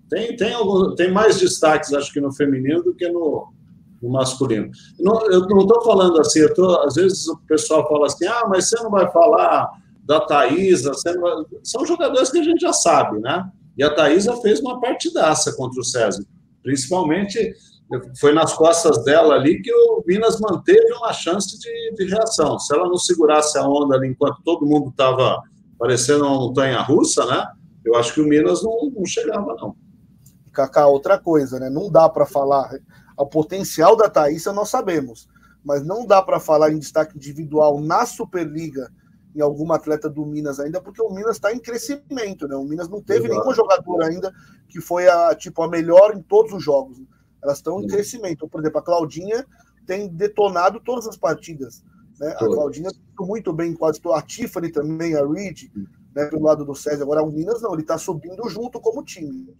Tem, tem, algum, tem mais destaques, acho que no feminino do que no, no masculino. Não, eu não estou falando assim, tô, às vezes o pessoal fala assim, ah, mas você não vai falar da Thaisa, vai... são jogadores que a gente já sabe, né? E a Thaisa fez uma partidaça contra o César, principalmente foi nas costas dela ali que o Minas manteve uma chance de, de reação. Se ela não segurasse a onda ali enquanto todo mundo estava parecendo uma montanha russa, né? Eu acho que o Minas não, não chegava, não. Cacá, outra coisa, né? Não dá para falar. O potencial da Thaísa nós sabemos, mas não dá para falar em destaque individual na Superliga em alguma atleta do Minas ainda, porque o Minas está em crescimento, né? O Minas não teve Exato. nenhuma jogadora ainda que foi a tipo a melhor em todos os jogos. Elas estão em crescimento. Por exemplo, a Claudinha tem detonado todas as partidas. Né? A Claudinha muito bem quase a Tiffany também, a Reed, né, pelo lado do César. Agora o Minas não, ele está subindo junto como time.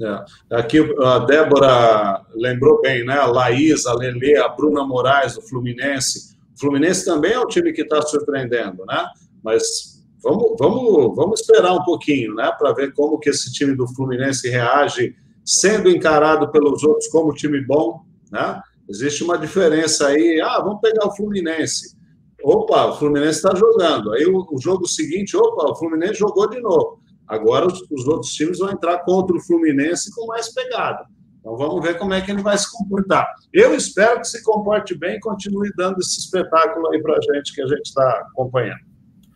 É. Aqui a Débora lembrou bem, né? A Laís, a Lele, a Bruna Moraes, do Fluminense. O Fluminense também é um time que está surpreendendo, né? Mas vamos, vamos, vamos esperar um pouquinho, né? Para ver como que esse time do Fluminense reage, sendo encarado pelos outros como time bom, né? Existe uma diferença aí. Ah, vamos pegar o Fluminense. Opa, o Fluminense está jogando. Aí o, o jogo seguinte, opa, o Fluminense jogou de novo. Agora os, os, outros times vão entrar contra o Fluminense com mais pegada. Então vamos ver como é que ele vai se comportar. Eu espero que se comporte bem e continue dando esse espetáculo aí para a gente que a gente está acompanhando.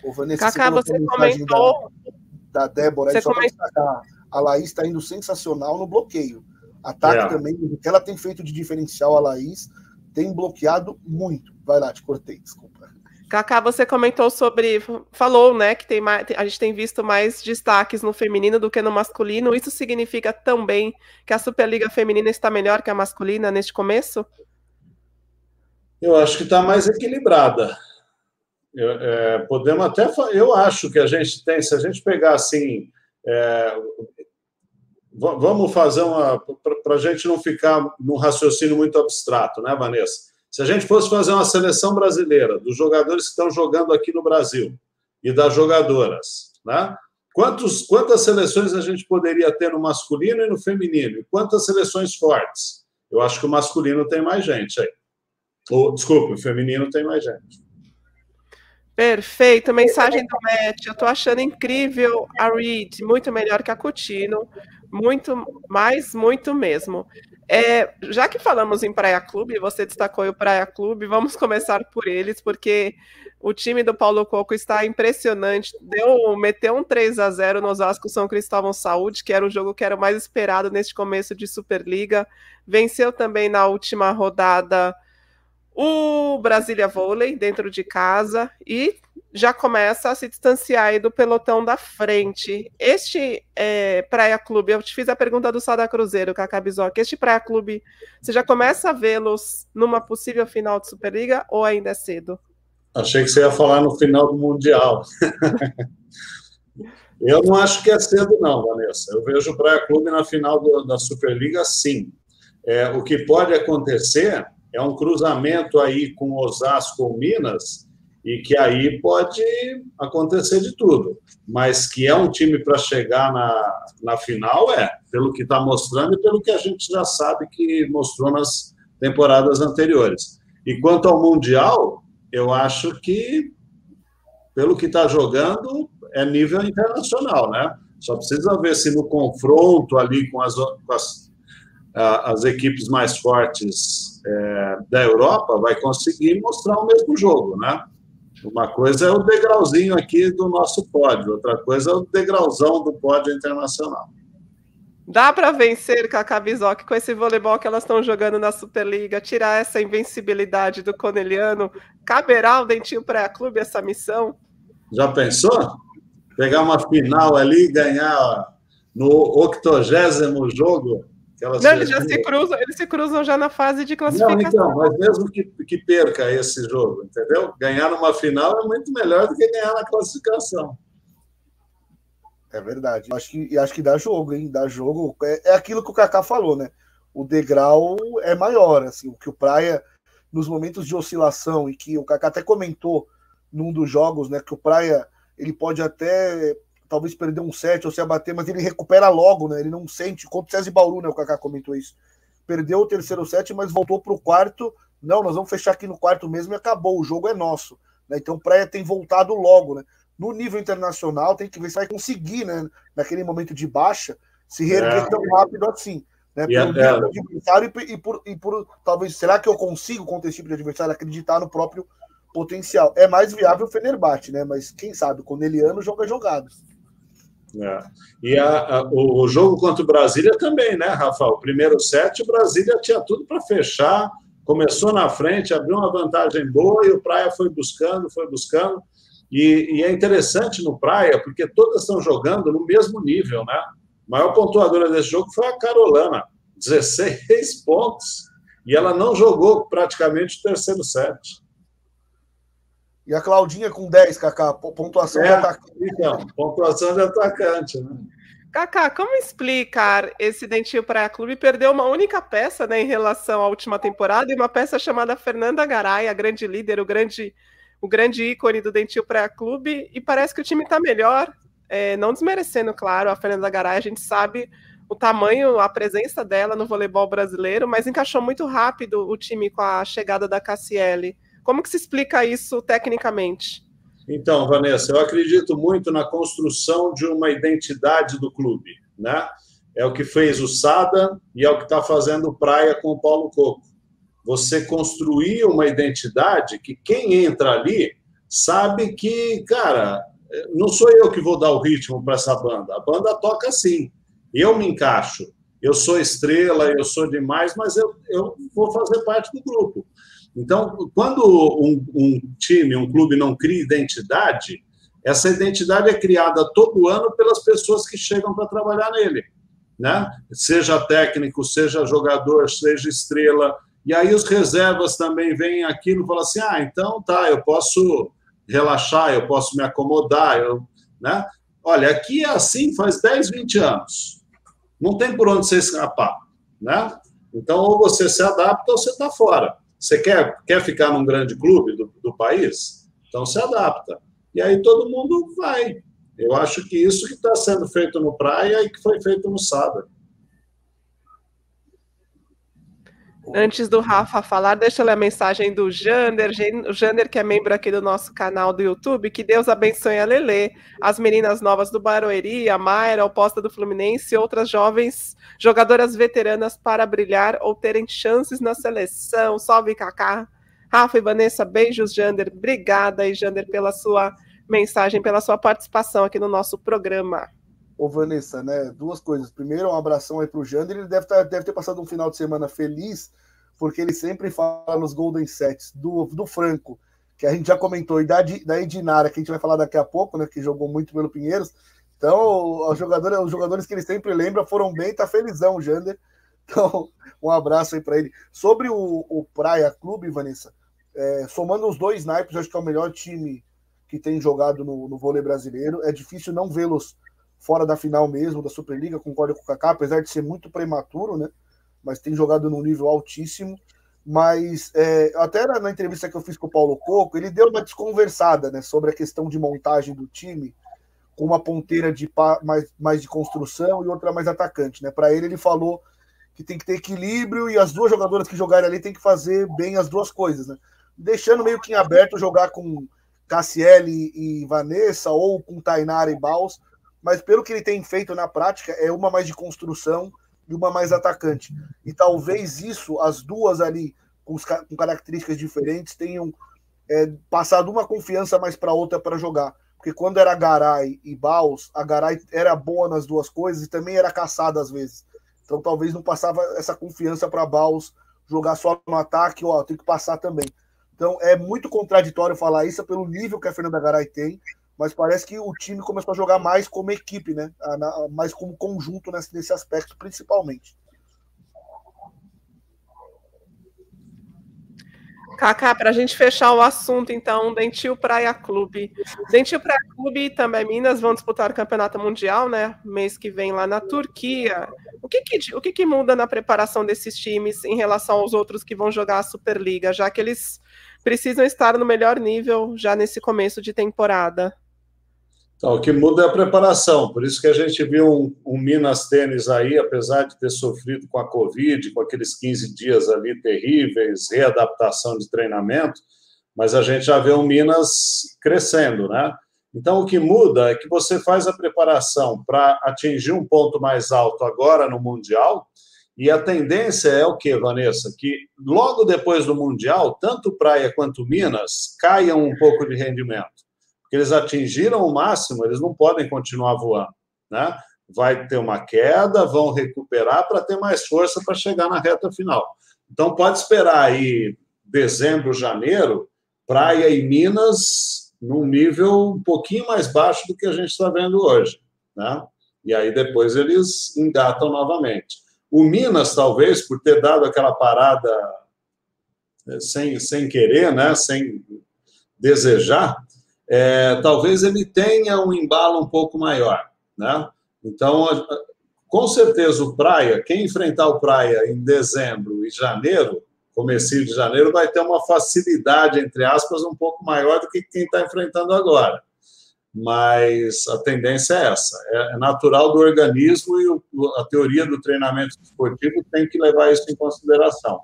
Ô, Vanessa, Cacá, você, você comentou. Da, da Débora, você só comentou... a Laís está indo sensacional no bloqueio. Ataque é. também, o que ela tem feito de diferencial, a Laís tem bloqueado muito. Vai lá, te cortei, desculpa. Cacá, você comentou sobre, falou, né, que tem mais, a gente tem visto mais destaques no feminino do que no masculino. Isso significa também que a Superliga Feminina está melhor que a masculina neste começo? Eu acho que está mais equilibrada. Eu, é, podemos até, eu acho que a gente tem, se a gente pegar assim, é, vamos fazer uma, para a gente não ficar num raciocínio muito abstrato, né, Vanessa? Se a gente fosse fazer uma seleção brasileira dos jogadores que estão jogando aqui no Brasil e das jogadoras, né? Quantos, quantas seleções a gente poderia ter no masculino e no feminino? Quantas seleções fortes? Eu acho que o masculino tem mais gente aí. Ou, desculpa, o feminino tem mais gente. Perfeito, mensagem do Matt. Eu tô achando incrível a Reed, muito melhor que a Coutinho, muito mais, muito mesmo. É, já que falamos em Praia Clube, você destacou o Praia Clube, vamos começar por eles, porque o time do Paulo Coco está impressionante. Deu, meteu um 3 a 0 no Osasco São Cristóvão Saúde, que era o jogo que era o mais esperado neste começo de Superliga. Venceu também na última rodada o Brasília Vôlei dentro de casa e já começa a se distanciar aí do pelotão da frente. Este é, Praia Clube, eu te fiz a pergunta do Sada Cruzeiro, Cacá Bizoc, este Praia Clube, você já começa a vê-los numa possível final de Superliga ou ainda é cedo? Achei que você ia falar no final do Mundial. eu não acho que é cedo não, Vanessa. Eu vejo o Praia Clube na final do, da Superliga, sim. É, o que pode acontecer é um cruzamento aí com Osasco ou Minas, e que aí pode acontecer de tudo. Mas que é um time para chegar na, na final, é, pelo que está mostrando e pelo que a gente já sabe que mostrou nas temporadas anteriores. E quanto ao Mundial, eu acho que, pelo que está jogando, é nível internacional, né? Só precisa ver se no confronto ali com as, com as, as equipes mais fortes é, da Europa vai conseguir mostrar o mesmo jogo, né? Uma coisa é o degrauzinho aqui do nosso pódio, outra coisa é o degrauzão do pódio internacional. Dá para vencer Cacá Bizoc com esse voleibol que elas estão jogando na Superliga, tirar essa invencibilidade do Coneliano? Caberá ao Dentinho Pré-Clube essa missão? Já pensou? Pegar uma final ali e ganhar no octogésimo jogo não, eles já se cruzam, eles se cruzam já na fase de classificação. Não, então, mas mesmo que, que perca esse jogo, entendeu? Ganhar numa final é muito melhor do que ganhar na classificação. É verdade. Acho que, acho que dá jogo, hein? Dá jogo. É, é aquilo que o Kaká falou, né? O degrau é maior, assim, o que o Praia, nos momentos de oscilação, e que o Kaká até comentou num dos jogos, né? Que o Praia ele pode até talvez perder um set ou se abater, mas ele recupera logo, né? Ele não sente, contra o César e Bauru, né? O Kaká comentou isso. Perdeu o terceiro set, mas voltou para o quarto. Não, nós vamos fechar aqui no quarto mesmo e acabou. O jogo é nosso. Né? Então o Praia tem voltado logo, né? No nível internacional, tem que ver se vai conseguir, né? Naquele momento de baixa, se reerguer é. tão rápido assim. Né? Pelo é, adversário e, e, por, e por talvez, será que eu consigo contra esse tipo de adversário acreditar no próprio potencial? É mais viável o Fenerbahçe, né? Mas quem sabe, o Neliano joga jogadas. É. E a, a, o, jogo contra o Brasília também, né, Rafael? O primeiro set, o Brasília tinha tudo para fechar, começou na frente, abriu uma vantagem boa e o Praia foi buscando, foi buscando. E, e, é interessante no Praia, porque todas estão jogando no mesmo nível, né? A maior pontuadora desse jogo foi a Carolana, 16 pontos. E ela não jogou praticamente o terceiro set. E a Claudinha com 10, Kaká, pontuação é, de atacante. Então, pontuação de atacante, né? Kaká, como explicar esse Dentinho Praia Clube perdeu uma única peça né, em relação à última temporada e uma peça chamada Fernanda Garay, a grande líder, o grande, o grande ícone do Dentinho Praia Clube, e parece que o time está melhor, é, não desmerecendo, claro, a Fernanda Garay, a gente sabe o tamanho, a presença dela no voleibol brasileiro, mas encaixou muito rápido o time com a chegada da Cassiele. Como que se explica isso tecnicamente? Então, Vanessa, eu acredito muito na construção de uma identidade do clube, né? É o que fez o Sada e é o que está fazendo o Praia com o Paulo Coco. Você construir uma identidade que quem entra ali sabe que, cara, não sou eu que vou dar o ritmo para essa banda. A banda toca assim. Eu me encaixo. Eu sou estrela, eu sou demais, mas eu, eu vou fazer parte do grupo. Então, quando um, um time, um clube não cria identidade, essa identidade é criada todo ano pelas pessoas que chegam para trabalhar nele, né? Seja técnico, seja jogador, seja estrela. E aí os reservas também vêm aqui e falam assim: ah, então tá, eu posso relaxar, eu posso me acomodar, eu, né? Olha, aqui é assim faz 10, 20 anos. Não tem por onde você escapar, né? Então, ou você se adapta ou você está fora. Você quer, quer ficar num grande clube do, do país? Então se adapta. E aí todo mundo vai. Eu acho que isso que está sendo feito no Praia e que foi feito no Sada. Antes do Rafa falar, deixa eu ler a mensagem do Jander, o Jander que é membro aqui do nosso canal do YouTube, que Deus abençoe a Lelê, as meninas novas do Barueri, a Mayra, oposta do Fluminense e outras jovens jogadoras veteranas para brilhar ou terem chances na seleção. Salve, Kaká. Rafa e Vanessa, beijos, Jander. Obrigada aí, Jander, pela sua mensagem, pela sua participação aqui no nosso programa. Ô, Vanessa, né? Duas coisas. Primeiro, um abração aí pro Jander. Ele deve, tá, deve ter passado um final de semana feliz, porque ele sempre fala nos Golden Sets do, do Franco, que a gente já comentou, e da, da Edinara, que a gente vai falar daqui a pouco, né? Que jogou muito pelo Pinheiros. Então, os jogadores, os jogadores que ele sempre lembra foram bem, tá felizão Jander. Então, um abraço aí para ele. Sobre o, o, Praia Clube, Vanessa, é, somando os dois naipes, acho que é o melhor time que tem jogado no, no vôlei brasileiro. É difícil não vê-los fora da final mesmo da Superliga, concordo com o Kaká, apesar de ser muito prematuro, né? Mas tem jogado num nível altíssimo. Mas é, até na entrevista que eu fiz com o Paulo Coco, ele deu uma desconversada né, sobre a questão de montagem do time, com uma ponteira de mais, mais de construção e outra mais atacante. Né? Para ele, ele falou que tem que ter equilíbrio e as duas jogadoras que jogarem ali tem que fazer bem as duas coisas, né? Deixando meio que em aberto jogar com Cassiele e Vanessa ou com Tainara e Baus, mas pelo que ele tem feito na prática, é uma mais de construção e uma mais atacante. E talvez isso, as duas ali, com, com características diferentes, tenham é, passado uma confiança mais para outra para jogar. Porque quando era Garay e Baus, a Garay era boa nas duas coisas e também era caçada às vezes. Então talvez não passava essa confiança para Baus jogar só no ataque, ó, tem que passar também. Então é muito contraditório falar isso pelo nível que a Fernanda Garay tem, mas parece que o time começou a jogar mais como equipe, né? Mais como conjunto nesse, nesse aspecto, principalmente. Kaká, para a gente fechar o assunto, então, Dentil Praia Clube. Dentil Praia Clube e também Minas vão disputar o Campeonato Mundial, né? Mês que vem lá na Turquia. O que, que o que, que muda na preparação desses times em relação aos outros que vão jogar a Superliga, já que eles precisam estar no melhor nível já nesse começo de temporada? Então, o que muda é a preparação, por isso que a gente viu um, um, Minas Tênis aí, apesar de ter sofrido com a Covid, com aqueles 15 dias ali terríveis, readaptação de treinamento, mas a gente já vê um Minas crescendo, né? Então, o que muda é que você faz a preparação para atingir um ponto mais alto agora no Mundial, e a tendência é o que, Vanessa? Que logo depois do Mundial, tanto Praia quanto Minas caiam um pouco de rendimento que eles atingiram o máximo, eles não podem continuar voando, né? Vai ter uma queda, vão recuperar para ter mais força para chegar na reta final. Então pode esperar aí dezembro, janeiro, Praia e Minas num nível um pouquinho mais baixo do que a gente está vendo hoje. Né? E aí depois eles engatam novamente. O Minas, talvez, por ter dado aquela parada é, sem, sem querer, né? sem desejar, é, talvez ele tenha um embalo um pouco maior. Né? Então, com certeza, o Praia, quem enfrentar o Praia em dezembro e janeiro, começo de janeiro, vai ter uma facilidade, entre aspas, um pouco maior do que quem está enfrentando agora. Mas a tendência é essa, é, é natural do organismo e a teoria do treinamento esportivo tem que levar isso em consideração.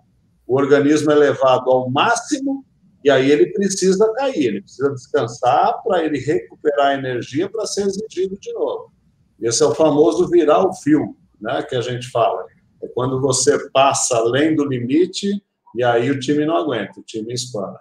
O organismo é levado ao máximo e aí ele precisa cair, ele precisa descansar para ele recuperar a energia para ser exigido de novo. Esse é o famoso virar o fio, né, que a gente fala. É quando você passa além do limite e aí o time não aguenta, o time espana.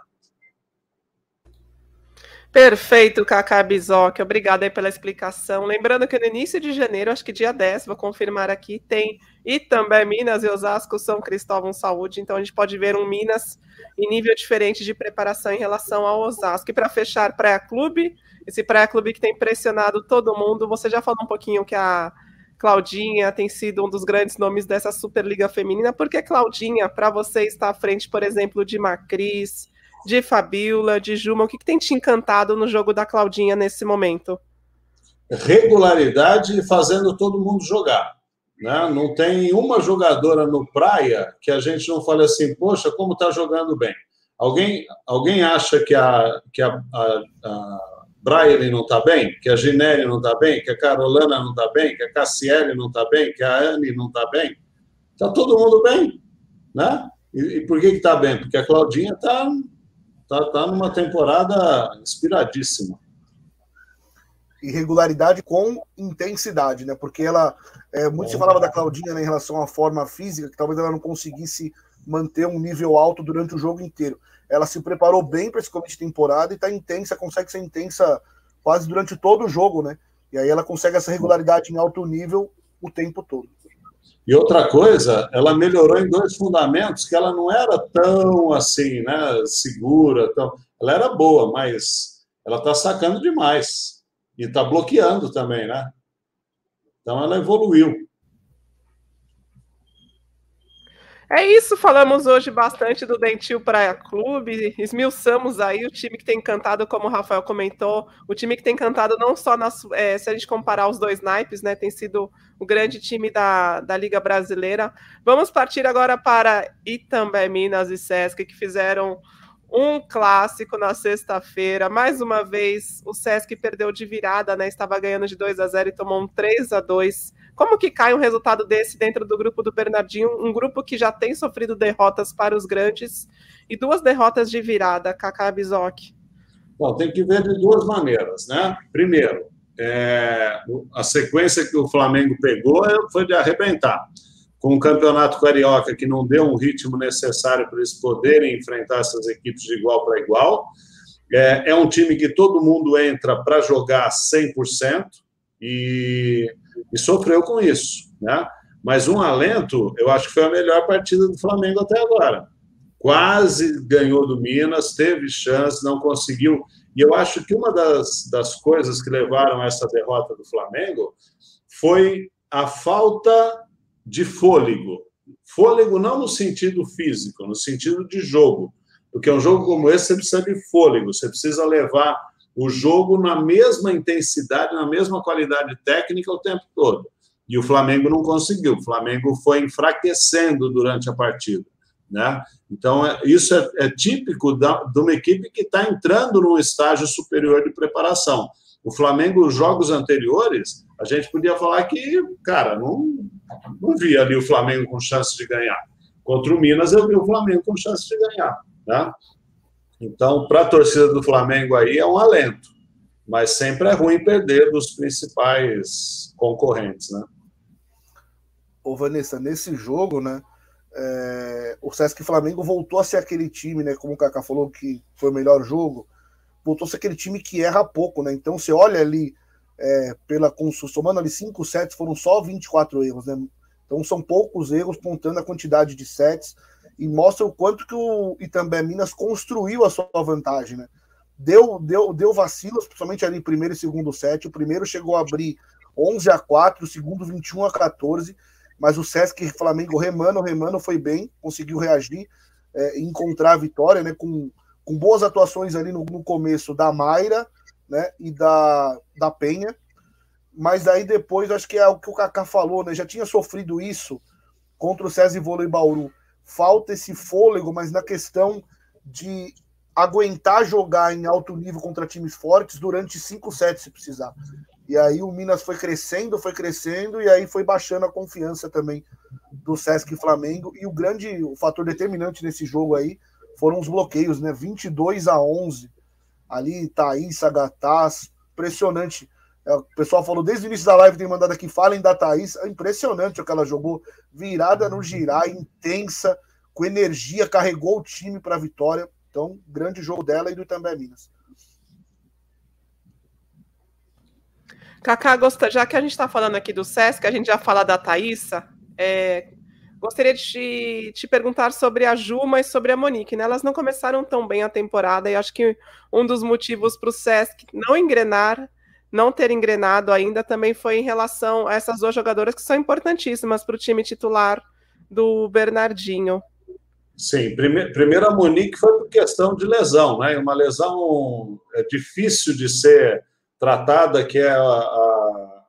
Perfeito, Cacá Bizoc. Obrigada aí pela explicação. Lembrando que no início de janeiro, acho que dia 10, vou confirmar aqui, tem e também Minas e Osasco, São Cristóvão Saúde. Então a gente pode ver um Minas em nível diferente de preparação em relação ao Osasco. E para fechar, Praia Clube, esse Praia Clube que tem impressionado todo mundo. Você já falou um pouquinho que a Claudinha tem sido um dos grandes nomes dessa Superliga Feminina. Por que Claudinha, para você, está à frente, por exemplo, de Macris? De Fabiola, de Juma? O que, que tem te encantado no jogo da Claudinha nesse momento? Regularidade fazendo todo mundo jogar. Né? Não tem uma jogadora no praia que a gente não fale assim, poxa, como está jogando bem. Alguém, alguém acha que a, que a, a, a Braille não está bem, que a Ginelli não está bem, que a Carolina não está bem, que a Cassiele não está bem, que a Anne não está bem? Está todo mundo bem. Né? E, e por que está bem? Porque a Claudinha está tá, tá numa temporada inspiradíssima. Irregularidade com intensidade, né? Porque ela. É, muito é. se falava da Claudinha né, em relação à forma física, que talvez ela não conseguisse manter um nível alto durante o jogo inteiro. Ela se preparou bem para esse começo de temporada e está intensa, consegue ser intensa quase durante todo o jogo, né? E aí ela consegue essa regularidade em alto nível o tempo todo. E outra coisa, ela melhorou em dois fundamentos que ela não era tão assim, né, segura, tão... ela era boa, mas ela está sacando demais e está bloqueando também, né? Então ela evoluiu. É isso, falamos hoje bastante do Dentil Praia Clube, esmiuçamos aí o time que tem encantado, como o Rafael comentou, o time que tem encantado não só nas, é, se a gente comparar os dois naipes, né, tem sido o grande time da, da Liga Brasileira. Vamos partir agora para Itambé, Minas e Sesc, que fizeram um clássico na sexta-feira. Mais uma vez, o Sesc perdeu de virada, né? Estava ganhando de 2 a 0 e tomou um 3 a 2 como que cai um resultado desse dentro do grupo do Bernardinho, um grupo que já tem sofrido derrotas para os grandes e duas derrotas de virada, Kaká Bizoc? Bom, tem que ver de duas maneiras, né? Primeiro, é, a sequência que o Flamengo pegou foi de arrebentar. Com o campeonato carioca que não deu um ritmo necessário para eles poderem enfrentar essas equipes de igual para igual. É, é um time que todo mundo entra para jogar 100% e e sofreu com isso, né? Mas um alento, eu acho que foi a melhor partida do Flamengo até agora. Quase ganhou do Minas, teve chance, não conseguiu. E eu acho que uma das, das coisas que levaram a essa derrota do Flamengo foi a falta de fôlego. Fôlego não no sentido físico, no sentido de jogo. Porque um jogo como esse você precisa de fôlego, você precisa levar o jogo na mesma intensidade, na mesma qualidade técnica o tempo todo. E o Flamengo não conseguiu. O Flamengo foi enfraquecendo durante a partida. Né? Então, é, isso é, é típico da, de uma equipe que está entrando num estágio superior de preparação. O Flamengo, os jogos anteriores, a gente podia falar que, cara, não, não via ali o Flamengo com chance de ganhar. Contra o Minas, eu vi o Flamengo com chance de ganhar. Né? Então, para a torcida do Flamengo aí é um alento, mas sempre é ruim perder dos principais concorrentes, né? Ô Vanessa, nesse jogo, né, é, o Sesc Flamengo voltou a ser aquele time, né, como o Kaká falou que foi o melhor jogo, voltou a ser aquele time que erra pouco, né? Então você olha ali é, pela somando ali 5 sets, foram só 24 erros, né? Então são poucos erros, contando a quantidade de sets e mostra o quanto que o Itambé Minas construiu a sua vantagem, né? deu, deu, deu vacilos, principalmente ali primeiro e segundo set. O primeiro chegou a abrir 11 a 4, o segundo 21 a 14, mas o Sesc Flamengo remando, remando foi bem, conseguiu reagir, é, encontrar a vitória, né, com, com boas atuações ali no, no começo da Mayra, né, e da, da Penha, mas aí depois, acho que é o que o Kaká falou, né, já tinha sofrido isso contra o César Vôlei Bauru, falta esse fôlego, mas na questão de aguentar jogar em alto nível contra times fortes durante cinco sets, se precisar. E aí o Minas foi crescendo, foi crescendo, e aí foi baixando a confiança também do Sesc Flamengo. E o grande o fator determinante nesse jogo aí foram os bloqueios, né? 22 a 11. Ali, Thaís, Sagatás, impressionante. É, o pessoal falou desde o início da live, tem mandado aqui, falem da Thaís. É impressionante o que ela jogou. Virada no girar, intensa, com energia, carregou o time para a vitória. Então, grande jogo dela e do Itambé Minas. Cacá, já que a gente está falando aqui do Sesc, a gente já fala da Thaísa, é, gostaria de te, te, perguntar sobre a Juma e sobre a Monique. Né? Elas não começaram tão bem a temporada e acho que um dos motivos para o Sesc não engrenar, não ter engrenado ainda, também foi em relação a essas duas jogadoras que são importantíssimas para o time titular do Bernardinho. Sim, primeiro, primeiro a Monique foi por questão de lesão, né? Uma lesão é difícil de ser tratada, que é a, a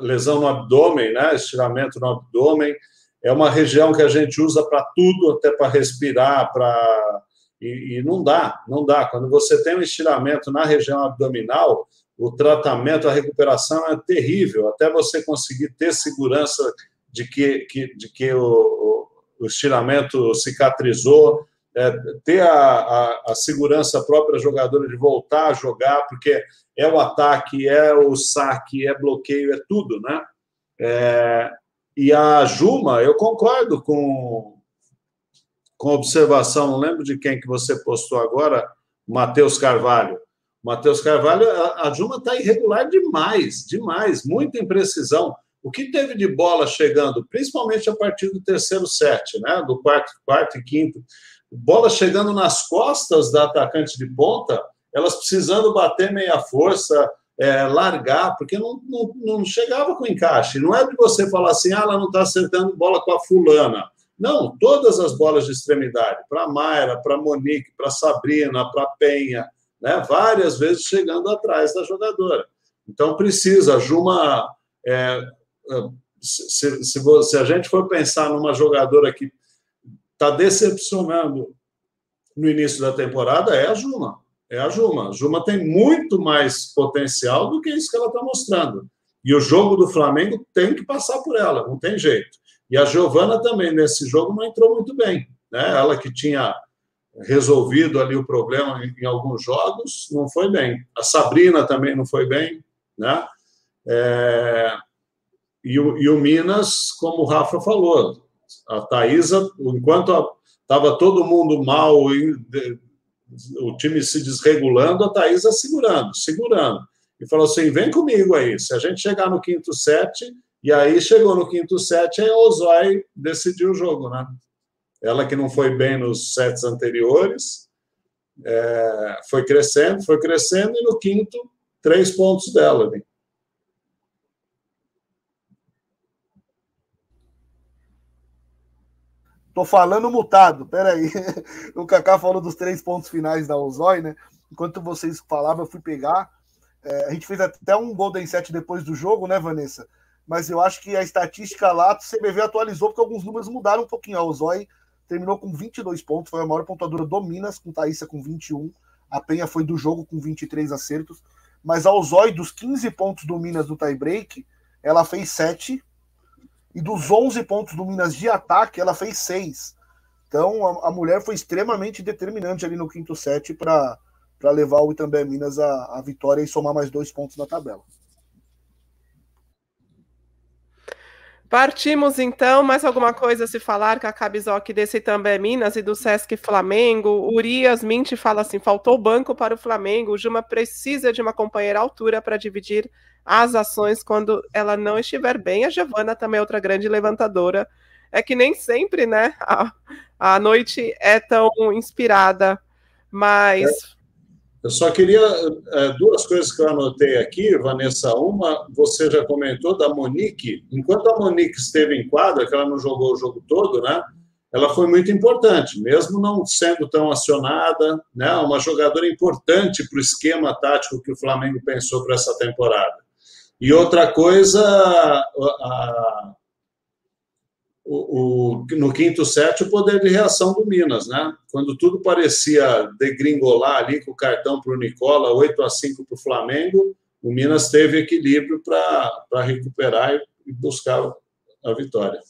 lesão no abdômen, né? Estiramento no abdômen. É uma região que a gente usa para tudo, até para respirar, para e, e, não dá, não dá. Quando você tem um estiramento na região abdominal, o tratamento, a recuperação é terrível, até você conseguir ter segurança de que, que de que o, o estiramento cicatrizou, é, ter a, a, a, segurança própria jogadora de voltar a jogar, porque é o ataque, é o saque, é bloqueio, é tudo, né? É, e a Juma, eu concordo com, com a observação, não lembro de quem que você postou agora, Matheus Carvalho. Matheus Carvalho, a, Juma está irregular demais, demais, muita imprecisão. O que teve de bola chegando, principalmente a partir do terceiro set, né? Do quarto, quarto e quinto, bola chegando nas costas da atacante de ponta, elas precisando bater meia força, é, largar, porque não, não, não, chegava com encaixe. Não é de você falar assim, ah, ela não está acertando bola com a fulana. Não, todas as bolas de extremidade, para Mayra, para Monique, para Sabrina, para Penha, né? várias vezes chegando atrás da jogadora. Então precisa, a Juma é, se, se, se a gente for pensar numa jogadora que está decepcionando no início da temporada, é a Juma. É a Juma. Juma tem muito mais potencial do que isso que ela está mostrando. E o jogo do Flamengo tem que passar por ela, não tem jeito. E a Giovana também, nesse jogo, não entrou muito bem. Né? Ela que tinha resolvido ali o problema em, em alguns jogos, não foi bem. A Sabrina também não foi bem. Né? É... E o, e o Minas, como o Rafa falou, a Thaisa, enquanto estava todo mundo mal, o time se desregulando, a Thaisa segurando, segurando. E falou assim: vem comigo aí. Se a gente chegar no quinto set, e aí chegou no quinto set, aí a Ozói decidiu o jogo, né? Ela que não foi bem nos sets anteriores, é, foi crescendo, foi crescendo, e no quinto, três pontos dela. Né? Tô falando mutado, peraí. O Kaká falou dos três pontos finais da Ozói, né? Enquanto vocês falavam, eu fui pegar. É, a gente fez até um Golden Set depois do jogo, né, Vanessa? Mas eu acho que a estatística lá, o CBV atualizou, porque alguns números mudaram um pouquinho. A Ozói terminou com 22 pontos, foi a maior pontuadora do Minas, com Thaísa com 21. A Penha foi do jogo com 23 acertos. Mas a Ozói, dos 15 pontos do Minas no tie-break, ela fez 7 e dos 11 pontos do Minas de ataque, ela fez 6. Então a, a mulher foi extremamente determinante ali no quinto set para levar o Itambé Minas à vitória e somar mais dois pontos na tabela. Partimos então, mais alguma coisa a se falar com a Cabizoc desse também Minas e do Sesc Flamengo. Urias Mint fala assim: faltou banco para o Flamengo. O Juma precisa de uma companheira altura para dividir as ações quando ela não estiver bem. A Giovana também é outra grande levantadora. É que nem sempre, né? A, a noite é tão inspirada, mas. Eu só queria é, duas coisas que eu anotei aqui, Vanessa. Uma, você já comentou da Monique. Enquanto a Monique esteve em quadra, que ela não jogou o jogo todo, né? Ela foi muito importante, mesmo não sendo tão acionada, né? Uma jogadora importante para o esquema tático que o Flamengo pensou para essa temporada. E outra coisa, a, o, no quinto set, o poder de reação do Minas, né? Quando tudo parecia degringolar ali com o cartão para o Nicola, 8 a 5 para o Flamengo, o Minas teve equilíbrio para recuperar e buscar a vitória.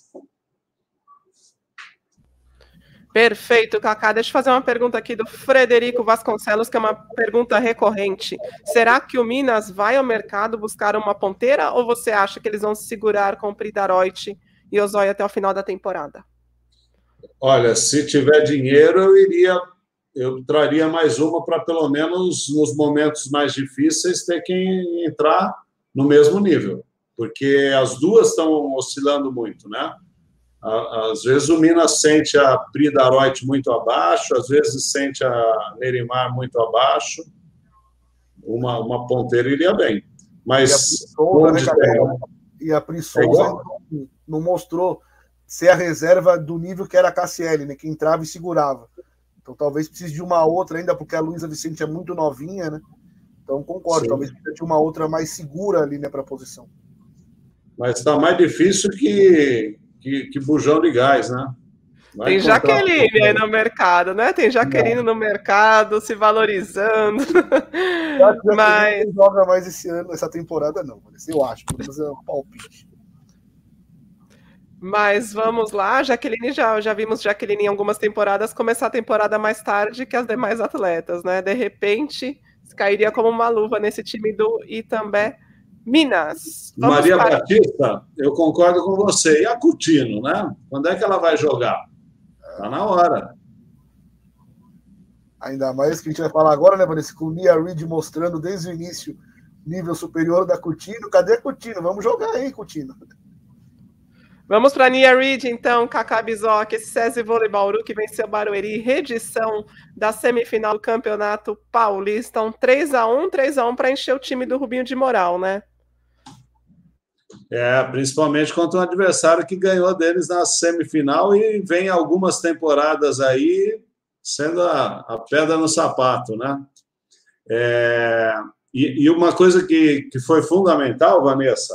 Perfeito, Cacá. Deixa eu fazer uma pergunta aqui do Frederico Vasconcelos, que é uma pergunta recorrente. Será que o Minas vai ao mercado buscar uma ponteira ou você acha que eles vão se segurar com o Pridaroit e Osório até o final da temporada? Olha, se tiver dinheiro, eu iria, eu traria mais uma para pelo menos nos momentos mais difíceis ter quem entrar no mesmo nível, porque as duas estão oscilando muito, né? Às vezes o Minas sente a Pri Daroit muito abaixo, às vezes sente a Nerimar muito abaixo. Uma, uma ponteira iria bem. Mas e a Pri né, E a Pri Souza é não mostrou ser a reserva do nível que era a Cassiele, né? Que entrava e segurava. Então talvez precise de uma outra ainda, porque a Luísa Vicente é muito novinha, né? Então concordo, Sim. talvez precise de uma outra mais segura ali, né, para a posição. Mas está mais difícil que, que, que bujão de gás, né? Vai Tem Jaqueline aí no mercado, né? Tem Jaqueline Não. no mercado, se valorizando. Mas não joga mais esse ano, essa temporada, não. Eu acho, vou fazer um palpite. Mas vamos lá, Jaqueline já, já vimos Jaqueline em algumas temporadas começar a temporada mais tarde que as demais atletas, né? De repente, cairia como uma luva nesse time do Itambé Minas. Vamos Maria para... Batista, eu concordo com você. E a Coutinho, né? Quando é que ela vai jogar? Tá na hora. Ainda mais que a gente vai falar agora, né, Vanessa? Com o Nia Reed mostrando desde o início nível superior da Coutinho. Cadê a Coutinho? Vamos jogar aí, Coutinho. Vamos para Nia Reed, então, Kaká Bizoc, SESI Voleibauru que venceu Barueri, redição da semifinal do Campeonato Paulista, um 3x1, 3x1 para encher o time do Rubinho de Moral, né? É, principalmente contra um adversário que ganhou deles na semifinal e vem algumas temporadas aí sendo a, a pedra no sapato, né? É, e, e uma coisa que, que foi fundamental, Vanessa,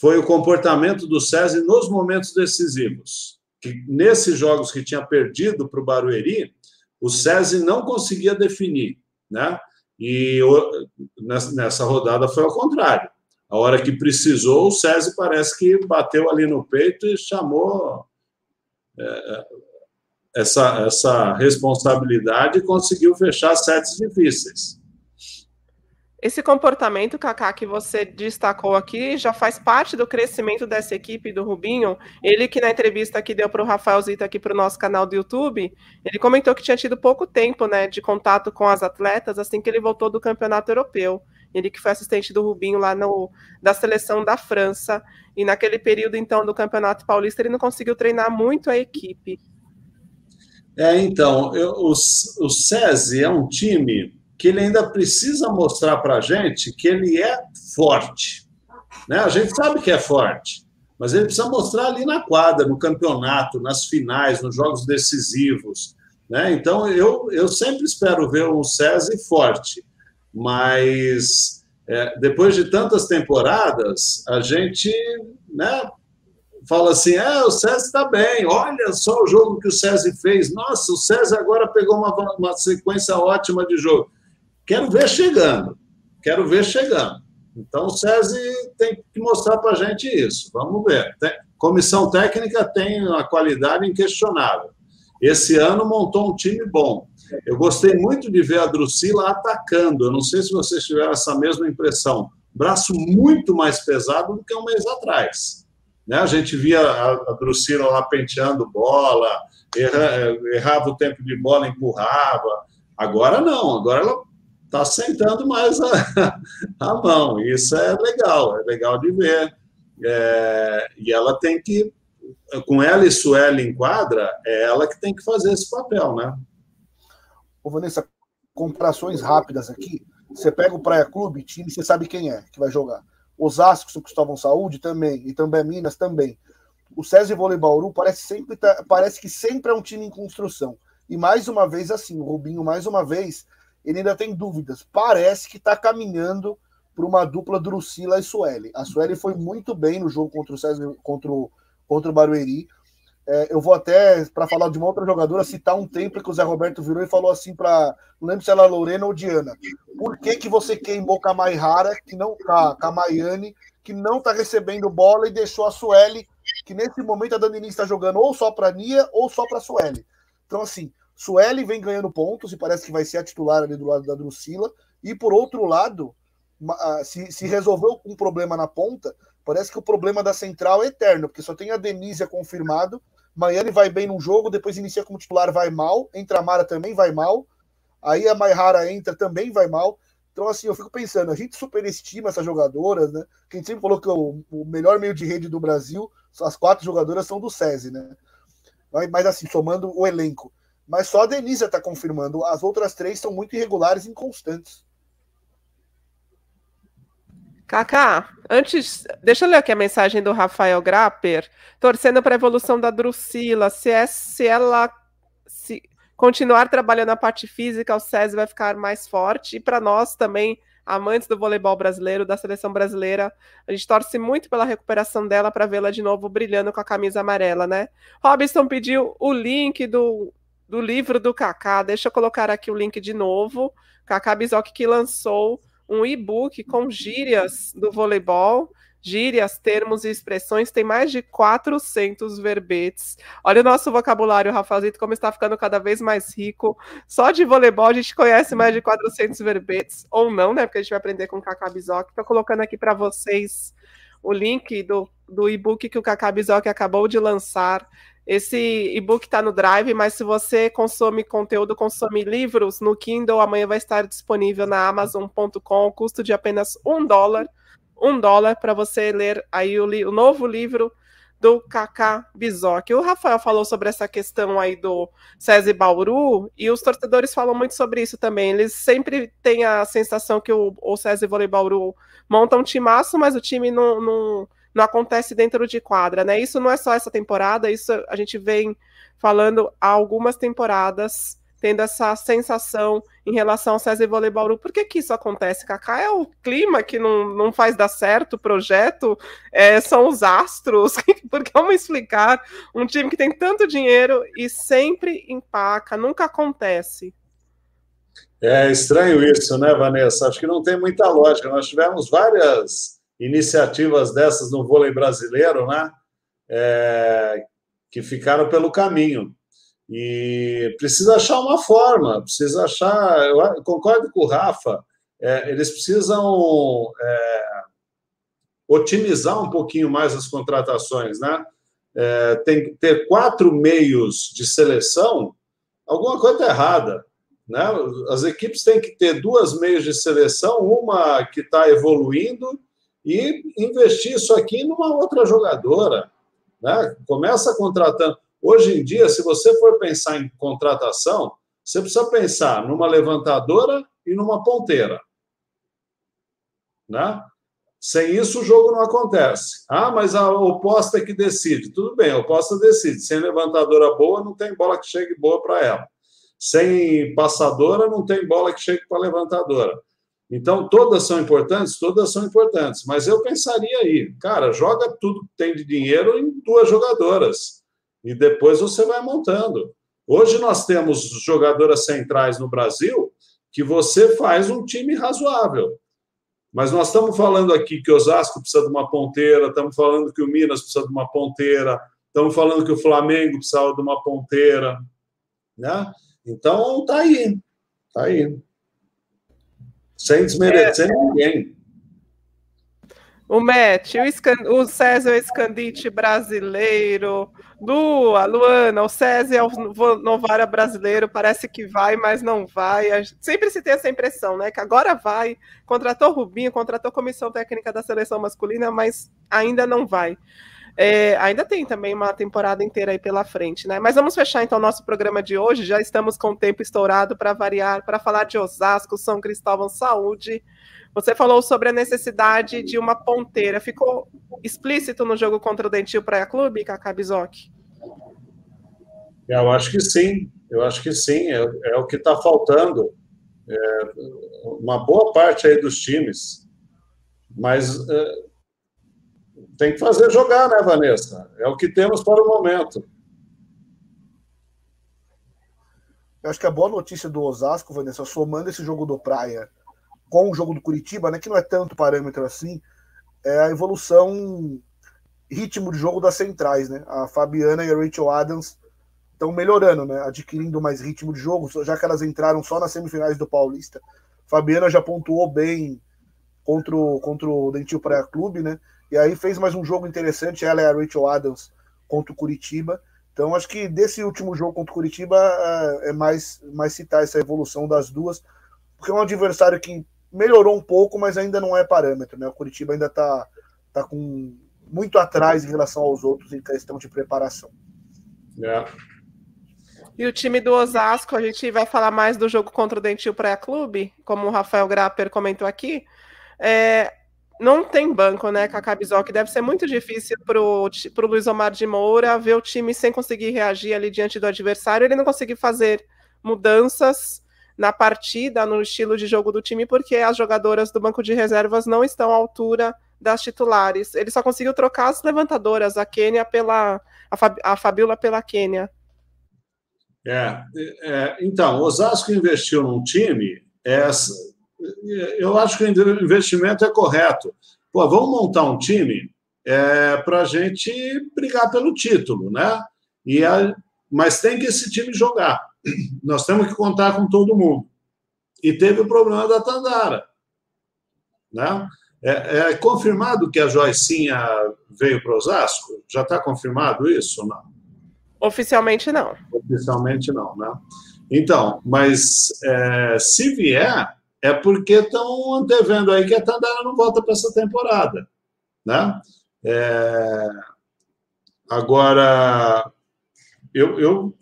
foi o comportamento do César nos momentos decisivos. Que nesses jogos que tinha perdido para o Barueri, o César não conseguia definir, né? E nessa rodada foi ao contrário. A hora que precisou, o César parece que bateu ali no peito e chamou é, essa, essa responsabilidade e conseguiu fechar sets difíceis. Esse comportamento, Kaká, que você destacou aqui, já faz parte do crescimento dessa equipe do Rubinho. Ele que na entrevista que deu para o Rafael Zita aqui para o nosso canal do YouTube, ele comentou que tinha tido pouco tempo né, de contato com as atletas assim que ele voltou do campeonato europeu. Ele que foi assistente do Rubinho lá no, da seleção da França. E naquele período, então, do Campeonato Paulista, ele não conseguiu treinar muito a equipe. É, então, eu, o, o SESI é um time que ele ainda precisa mostrar para a gente que ele é forte. Né? A gente sabe que é forte, mas ele precisa mostrar ali na quadra, no campeonato, nas finais, nos jogos decisivos. Né? Então, eu, eu sempre espero ver um César forte, mas é, depois de tantas temporadas, a gente né, fala assim: é, o César está bem, olha só o jogo que o César fez. Nossa, o César agora pegou uma, uma sequência ótima de jogo. Quero ver chegando. Quero ver chegando. Então, o SESI tem que mostrar para a gente isso. Vamos ver. Tem, comissão técnica tem uma qualidade inquestionável. Esse ano montou um time bom. Eu gostei muito de ver a Drusila atacando. Eu não sei se vocês tiveram essa mesma impressão. Braço muito mais pesado do que um mês atrás. Né? A gente via a, Drusila lá penteando bola, erra, errava o tempo de bola, empurrava. Agora não, agora ela está sentando mais a, a mão. Isso é legal, é legal de ver. É, e ela tem que, com ela e Sueli em quadra, é ela que tem que fazer esse papel, né? Ô, Vanessa, comparações rápidas aqui. Você pega o Praia Clube, time, você sabe quem é que vai jogar. Osasco, São Cristóvão Saúde também, e também Minas também. O César Vôlei Bauru parece, sempre tá, parece que sempre é um time em construção. E mais uma vez, assim, o Rubinho, mais uma vez, ele ainda tem dúvidas. Parece que está caminhando para uma dupla Drusila e Sueli. A Sueli foi muito bem no jogo contra o César, contra o, contra o Barueri. É, eu vou até, para falar de uma outra jogadora, citar um tempo que o Zé Roberto virou e falou assim para. Não lembro se era Lorena ou Diana. Por que, que você queimou com a Maihara, que não, com a Maiane, que não está recebendo bola e deixou a Sueli, que nesse momento a Dani está jogando ou só para Nia ou só para Sueli. Então, assim, Sueli vem ganhando pontos e parece que vai ser a titular ali do lado da Drusila. E por outro lado, se, se resolveu um problema na ponta, parece que o problema da central é eterno, porque só tem a Denise confirmado Miami vai bem num jogo, depois inicia como titular, vai mal. Entra a Mara também vai mal. Aí a Maihara entra também vai mal. Então, assim, eu fico pensando, a gente superestima essas jogadoras, né? Quem sempre falou que o, o, melhor meio de rede do Brasil, as quatro jogadoras são do SESI, né? Mas assim, somando o elenco. Mas só a Denise está confirmando. As outras três são muito irregulares e inconstantes. Kaká, antes, deixa eu ler aqui a mensagem do Rafael Grapper, torcendo para a evolução da Drusila, se, é, se ela se continuar trabalhando a parte física, o SESI vai ficar mais forte, e para nós também, amantes do voleibol brasileiro, da seleção brasileira, a gente torce muito pela recuperação dela para vê-la de novo brilhando com a camisa amarela, né? Robson pediu o link do, do livro do Kaká, deixa eu colocar aqui o link de novo, Kaká Bizoc que lançou um e-book com gírias do voleibol, gírias, termos e expressões, tem mais de 400 verbetes. Olha o nosso vocabulário, Rafaelito, como está ficando cada vez mais rico. Só de voleibol a gente conhece mais de 400 verbetes, ou não, né? Porque a gente vai aprender com o Cacá Bizoc. Estou colocando aqui para vocês o link do, do e-book que o Cacá Bizoc acabou de lançar. Esse e-book está no Drive, mas se você consome conteúdo, consome livros, no Kindle amanhã vai estar disponível na Amazon.com, custo de apenas um dólar, um dólar para você ler aí o, o, novo livro do Kaká Bizoc. O Rafael falou sobre essa questão aí do César Bauru, e os torcedores falam muito sobre isso também. Eles sempre têm a sensação que o, o César Vôlei Bauru monta um timaço, mas o time não, não não acontece dentro de quadra, né? Isso não é só essa temporada, isso a gente vem falando há algumas temporadas, tendo essa sensação em relação ao César Vôlei Bauru. Por que, que isso acontece, Cacá? É o clima que não, não faz dar certo o projeto? É, são os astros? Porque vamos explicar um time que tem tanto dinheiro e sempre empaca, nunca acontece. É estranho isso, né, Vanessa? Acho que não tem muita lógica. Nós tivemos várias iniciativas dessas no vôlei brasileiro, né? É, que ficaram pelo caminho. E precisa achar uma forma, precisa achar. Eu concordo com o Rafa, é, eles precisam é, otimizar um pouquinho mais as contratações, né? É, tem que ter quatro meios de seleção, alguma coisa está errada. Né? As equipes têm que ter duas meios de seleção, uma que está evoluindo e investir isso aqui numa outra jogadora. Né? Começa contratando. Hoje em dia, se você for pensar em contratação, você precisa pensar numa levantadora e numa ponteira. Né? Sem isso, o jogo não acontece. Ah, mas a oposta é que decide. Tudo bem, a oposta decide. Sem levantadora boa, não tem bola que chegue boa para ela. Sem passadora, não tem bola que chegue para a levantadora. Então, todas são importantes? Todas são importantes. Mas eu pensaria aí, cara, joga tudo que tem de dinheiro em duas jogadoras. E depois você vai montando. Hoje nós temos jogadoras centrais no Brasil que você faz um time razoável. Mas nós estamos falando aqui que o Osasco precisa de uma ponteira, estamos falando que o Minas precisa de uma ponteira, estamos falando que o Flamengo precisa de uma ponteira. Né? Então, tá aí. Tá aí. Sem desmerecer é. ninguém. O Matt, o, Scan... o César é o escandite brasileiro. Lua, Luana, o César é o Novara brasileiro, parece que vai, mas não vai. Sempre se tem essa impressão, né? Que agora vai. Contratou Rubinho, contratou comissão técnica da seleção masculina, mas ainda não vai. É, ainda tem também uma temporada inteira aí pela frente, né? Mas vamos fechar então nosso programa de hoje. Já estamos com o tempo estourado para variar, para falar de Osasco, São Cristóvão Saúde. Você falou sobre a necessidade de uma ponteira. Ficou explícito no jogo contra o Dentil Praia Clube, Cacá Bizoc? Eu acho que sim. Eu acho que sim. É, é o que está faltando. É, uma boa parte aí dos times. Mas é, tem que fazer jogar, né, Vanessa? É o que temos para o momento. Eu acho que a boa notícia do Osasco, Vanessa, somando esse jogo do Praia com o jogo do Curitiba, né, que não é tanto parâmetro assim, é a evolução ritmo de jogo das centrais, né? A Fabiana e a Rachel Adams estão melhorando, né? Adquirindo mais ritmo de jogo, já que elas entraram só nas semifinais do Paulista. Fabiana já pontuou bem contra o, contra o Dentil Praia Clube, né? E aí fez mais um jogo interessante, ela e a Rachel Adams contra o Curitiba. Então acho que desse último jogo contra o Curitiba é, é mais, mais citar essa evolução das duas, porque é um adversário que melhorou um pouco, mas ainda não é parâmetro, né? O Curitiba ainda está tá com muito atrás em relação aos outros em questão de preparação. É. E o time do Osasco, a gente vai falar mais do jogo contra o Dentil Praia Clube, como o Rafael Grapper comentou aqui. É, não tem banco, né, Cacá Bizoc? Deve ser muito difícil para o Luiz Omar de Moura ver o time sem conseguir reagir ali diante do adversário, ele não conseguir fazer mudanças na partida, no estilo de jogo do time, porque as jogadoras do banco de reservas não estão à altura das titulares. Ele só conseguiu trocar as levantadoras, a Quênia pela. a, a Fabiola pela Quênia. É, é, então, Osasco investiu num time, é, eu acho que o investimento é correto. Pô, vamos montar um time é, para a gente brigar pelo título, né? E a, mas tem que esse time jogar. Nós temos que contar com todo mundo. E teve o problema da Tandara. Né? É, é confirmado que a Joicinha veio para Osasco? Já está confirmado isso ou não? Oficialmente não. Oficialmente não, né? Então, mas é, se vier, é porque estão antevendo aí que a Tandara não volta para essa temporada, né? É, agora, eu, eu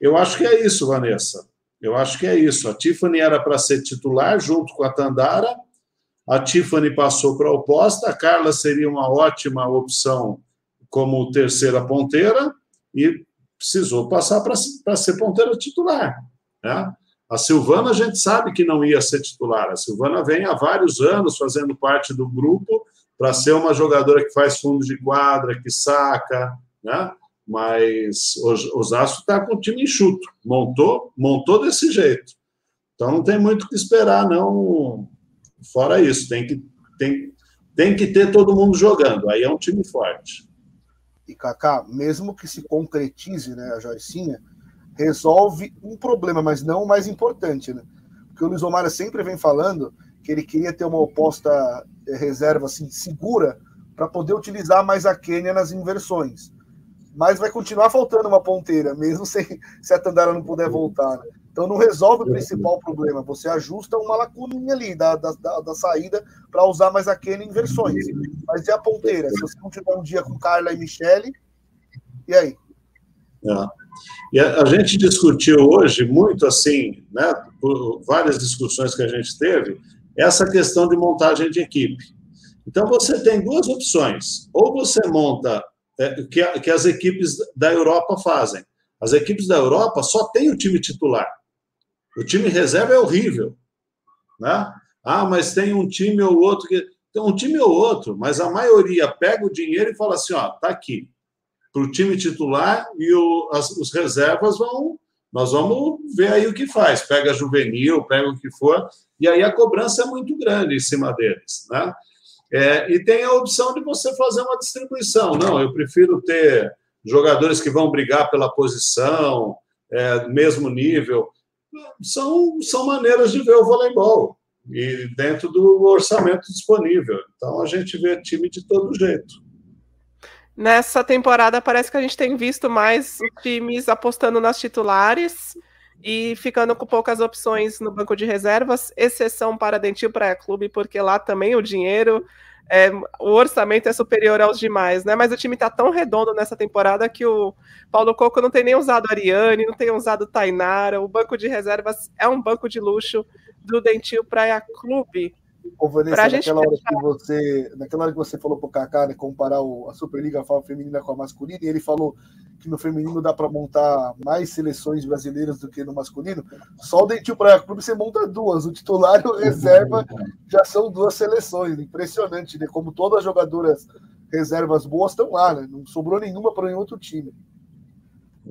eu acho que é isso, Vanessa. Eu acho que é isso. A Tiffany era para ser titular junto com a Tandara. A Tiffany passou para a oposta. A Carla seria uma ótima opção como terceira ponteira e precisou passar para ser ponteira titular. Né? A Silvana, a gente sabe que não ia ser titular. A Silvana vem há vários anos fazendo parte do grupo para ser uma jogadora que faz fundo de quadra, que saca, né? mas o Osasco está com o time enxuto, montou, montou desse jeito. Então não tem muito o que esperar, não. Fora isso, tem que, tem, tem que ter todo mundo jogando, aí é um time forte. E Kaká, mesmo que se concretize né, a Joicinha, resolve um problema, mas não o mais importante, né? Porque o Luiz Omar sempre vem falando que ele queria ter uma oposta eh, reserva assim, segura para poder utilizar mais a Quênia nas inversões mas vai continuar faltando uma ponteira, mesmo se, se a Tandara não puder voltar. Né? Então não resolve o principal problema, você ajusta uma lacuninha ali da, da, da saída para usar mais aquele em versões. Mas e a ponteira? Se você não tiver um dia com Carla e Michele, e aí? É. E a, a, gente discutiu hoje muito assim, né, várias discussões que a gente teve, essa questão de montagem de equipe. Então você tem duas opções: ou você monta é, que, que as equipes da Europa fazem. As equipes da Europa só têm o time titular. O time reserva é horrível. Né? Ah, mas tem um time ou outro que. Tem um time ou outro, mas a maioria pega o dinheiro e fala assim: ó, tá aqui. Para o time titular e o, as, os reservas vão. Nós vamos ver aí o que faz. Pega juvenil, pega o que for, e aí a cobrança é muito grande em cima deles. Né? É, e tem a opção de você fazer uma distribuição. Não, eu prefiro ter jogadores que vão brigar pela posição, é, mesmo nível. São, são maneiras de ver o voleibol e dentro do orçamento disponível. Então a gente vê time de todo jeito. Nessa temporada parece que a gente tem visto mais times apostando nas titulares e ficando com poucas opções no banco de reservas, exceção para Dentil Praia Clube, porque lá também o dinheiro é, o orçamento é superior aos demais, né? Mas o time está tão redondo nessa temporada que o Paulo Coco não tem nem usado Ariane, não tem usado Tainara. O banco de reservas é um banco de luxo do Dentil Praia Clube. Ô, Vanessa, naquela, hora que você, naquela hora que você falou pro Kaká, né, comparar o, a Superliga feminina com a masculina, e ele falou que no feminino dá para montar mais seleções brasileiras do que no masculino, só o Dentil Praia Clube você monta duas, o titular e o reserva já são duas seleções, impressionante, né, como todas as jogadoras reservas boas estão lá, né, não sobrou nenhuma para nenhum outro time.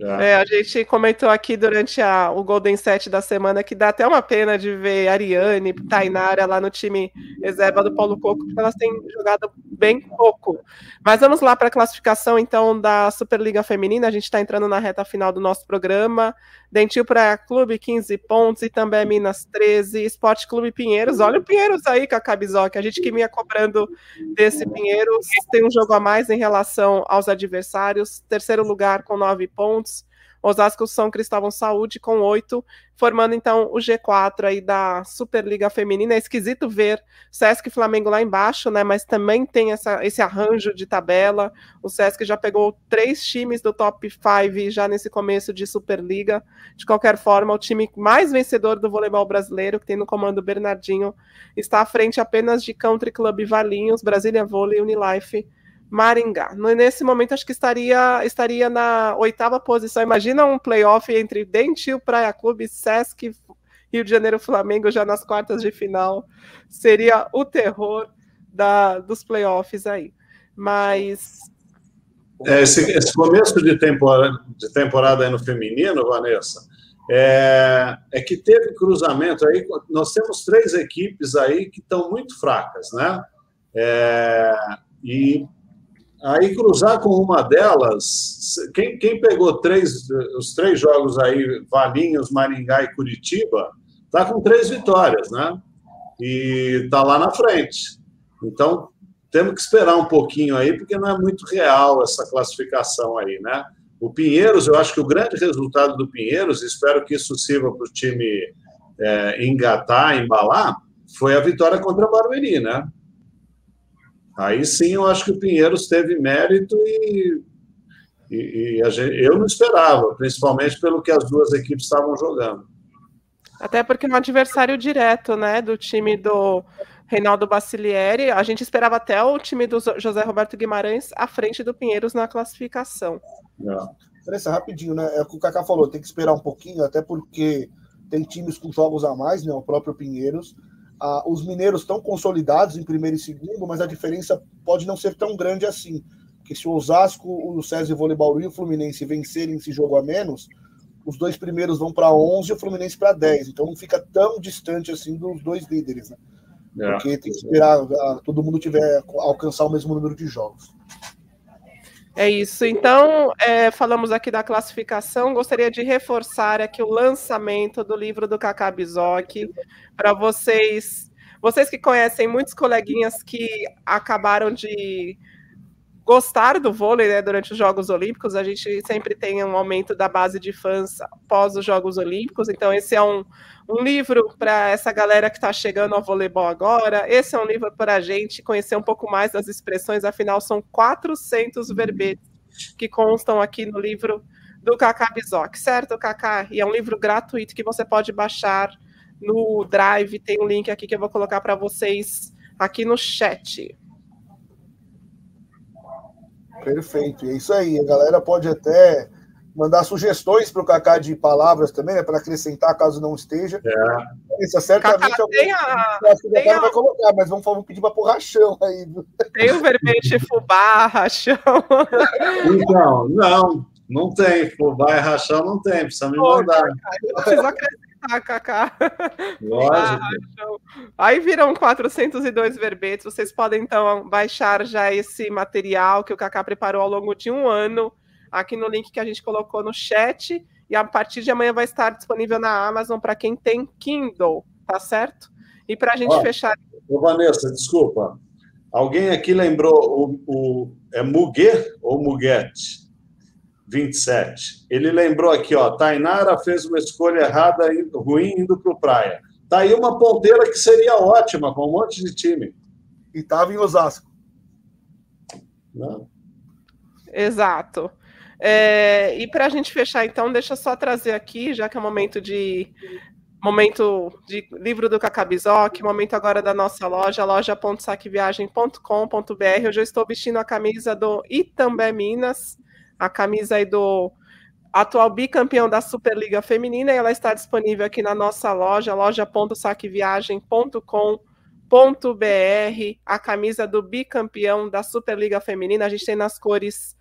É. a gente comentou aqui durante a, o Golden Set da semana que dá até uma pena de ver Ariane, Tainara lá no time reserva do Paulo Coco, porque elas têm jogado bem pouco. Mas vamos lá para a classificação, então, da Superliga Feminina. A gente está entrando na reta final do nosso programa. Dentil Praia Clube, 15 pontos, e também Minas 13, Esporte Clube Pinheiros. Olha o Pinheiros aí, Cacá Bizoc. A gente que vinha cobrando desse Pinheiros tem um jogo a mais em relação aos adversários. Terceiro lugar com nove pontos. Osasco São Cristóvão Saúde com oito, formando então o G4 aí da Superliga Feminina. É esquisito ver Sesc e Flamengo lá embaixo, né? Mas também tem essa, esse arranjo de tabela. O Sesc já pegou três times do top 5 já nesse começo de Superliga. De qualquer forma, o time mais vencedor do voleibol brasileiro, que tem no comando Bernardinho, está à frente apenas de Country Club Valinhos, Brasília Vôlei e Unilife Maringá. Nesse momento, acho que estaria, estaria na oitava posição. Imagina um playoff entre Dentil, Praia Clube, Sesc, Rio de Janeiro, Flamengo, já nas quartas de final. Seria o terror da, dos playoffs aí. Mas. É, esse, esse, começo de temporada, de temporada no feminino, Vanessa, é, é que teve cruzamento aí. Nós temos três equipes aí que estão muito fracas, né? É, e Aí cruzar com uma delas, quem, quem pegou três, os três jogos aí, Valinhos, Maringá e Curitiba, tá com três vitórias, né? E tá lá na frente. Então, temos que esperar um pouquinho aí, porque não é muito real essa classificação aí, né? O Pinheiros, eu acho que o grande resultado do Pinheiros, espero que isso sirva para o time é, engatar, embalar, foi a vitória contra a Barueri, né? Aí sim eu acho que o Pinheiros teve mérito e, e, e gente, eu não esperava, principalmente pelo que as duas equipes estavam jogando. Até porque é um adversário direto, né, do time do Reinaldo Bacilieri. A gente esperava até o time do José Roberto Guimarães à frente do Pinheiros na classificação. Vanessa, rapidinho, né? É o que o Kaká falou, tem que esperar um pouquinho, até porque tem times com jogos a mais, né? O próprio Pinheiros. Ah, os mineiros estão consolidados em primeiro e segundo, mas a diferença pode não ser tão grande assim. Porque se o Osasco, o César Voleibol e o Fluminense vencerem esse jogo a menos, os dois primeiros vão para 11 e o Fluminense para 10. Então não fica tão distante assim dos dois líderes, né? É. Porque tem que esperar a, todo mundo tiver alcançar o mesmo número de jogos. É isso. Então, é, falamos aqui da classificação. Gostaria de reforçar aqui o lançamento do livro do Cacá para vocês, vocês que conhecem muitos coleguinhas que acabaram de gostar do vôlei né, durante os Jogos Olímpicos. A gente sempre tem um aumento da base de fãs após os Jogos Olímpicos. Então, esse é um, um livro para essa galera que está chegando ao voleibol agora. Esse é um livro para a gente conhecer um pouco mais das expressões. Afinal, são 400 verbetes que constam aqui no livro do Kaká Bizoc, certo, Kaká? E é um livro gratuito que você pode baixar no Drive. Tem um link aqui que eu vou colocar para vocês aqui no chat. Perfeito, é isso aí. A galera pode até mandar sugestões para o Cacá de palavras também, né, para acrescentar caso não esteja. É. Isso, certamente Cacá, tem a, tem a... vai colocar, mas vamos, vamos pedir para pôr rachão aí. Tem o verbete fubá, rachão. Então, não, não tem. Fubá e rachão não tem, precisa me mandar. eu preciso acrescentar Kaká. Ah, Aí viram 402 verbetes. Vocês podem então baixar já esse material que o Kaká preparou ao longo de um ano aqui no link que a gente colocou no chat. E a partir de amanhã vai estar disponível na Amazon para quem tem Kindle, tá certo? E para a gente Ó, fechar. Ô Vanessa, desculpa. Alguém aqui lembrou o, o é Muguet ou Muguete? 27. Ele lembrou aqui, ó, Tainara fez uma escolha errada, ruim, indo para o Praia. Tá aí uma ponteira que seria ótima, com um monte de time. E estava em Osasco. Né? Exato. É, e para a gente fechar, então, deixa eu só trazer aqui, já que é momento de momento de livro do Cacabizoc, momento agora da nossa loja, loja.saqueviagem.com.br. Hoje eu estou vestindo a camisa do Itambé Minas, a camisa aí do atual bicampeão da Superliga Feminina, e ela está disponível aqui na nossa loja, loja.saqueviagem.com.br, a camisa do bicampeão da Superliga Feminina, a gente tem nas cores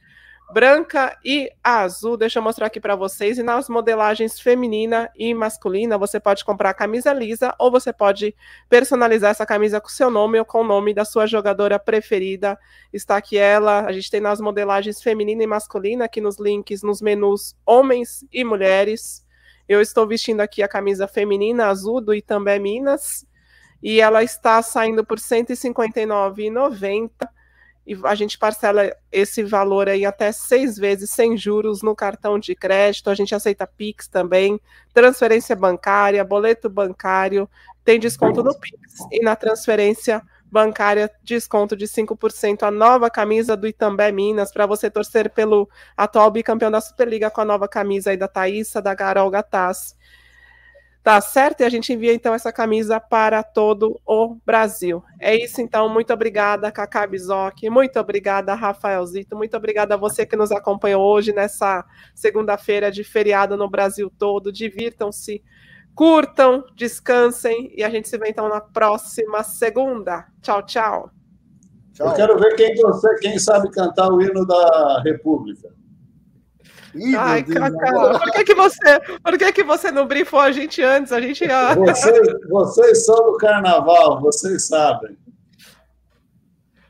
branca e azul. Deixa eu mostrar aqui para vocês. E nas modelagens feminina e masculina, você pode comprar a camisa lisa ou você pode personalizar essa camisa com seu nome ou com o nome da sua jogadora preferida. Está aqui ela. A gente tem nas modelagens feminina e masculina, aqui nos links, nos menus homens e mulheres. Eu estou vestindo aqui a camisa feminina azul do Itambé Minas. E ela está saindo por R$ 159,90 e a gente parcela esse valor aí até seis vezes sem juros no cartão de crédito. A gente aceita Pix também, transferência bancária, boleto bancário, tem desconto no Pix e na transferência bancária, desconto de 5%. A nova camisa do Itambé Minas, para você torcer pelo atual bicampeão da Superliga com a nova camisa aí da Thaísa, da Carol Gataz. Tá certo? E a gente envia então essa camisa para todo o Brasil. É isso então. Muito obrigada, Cacá Bizoc. Muito obrigada, Rafaelzito. Muito obrigada a você que nos acompanhou hoje nessa segunda-feira de feriado no Brasil todo. Divirtam-se, curtam, descansem e a gente se vê então na próxima segunda. Tchau, tchau. tchau. Eu quero ver quem, quem sabe cantar o hino da República. Ih, Ai, Cacá, por que, que você, por que, que você não brifou a gente antes? A gente ia... vocês, vocês são do carnaval, vocês sabem.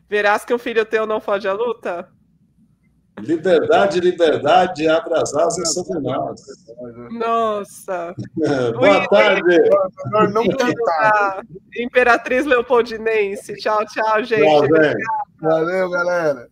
Verás que o filho teu não foge à luta? Liberdade, liberdade, abre as asas sobre nós. Nossa. Boa tarde. Não Imperatriz Leopoldinense. Tchau, tchau, gente. Valeu, galera.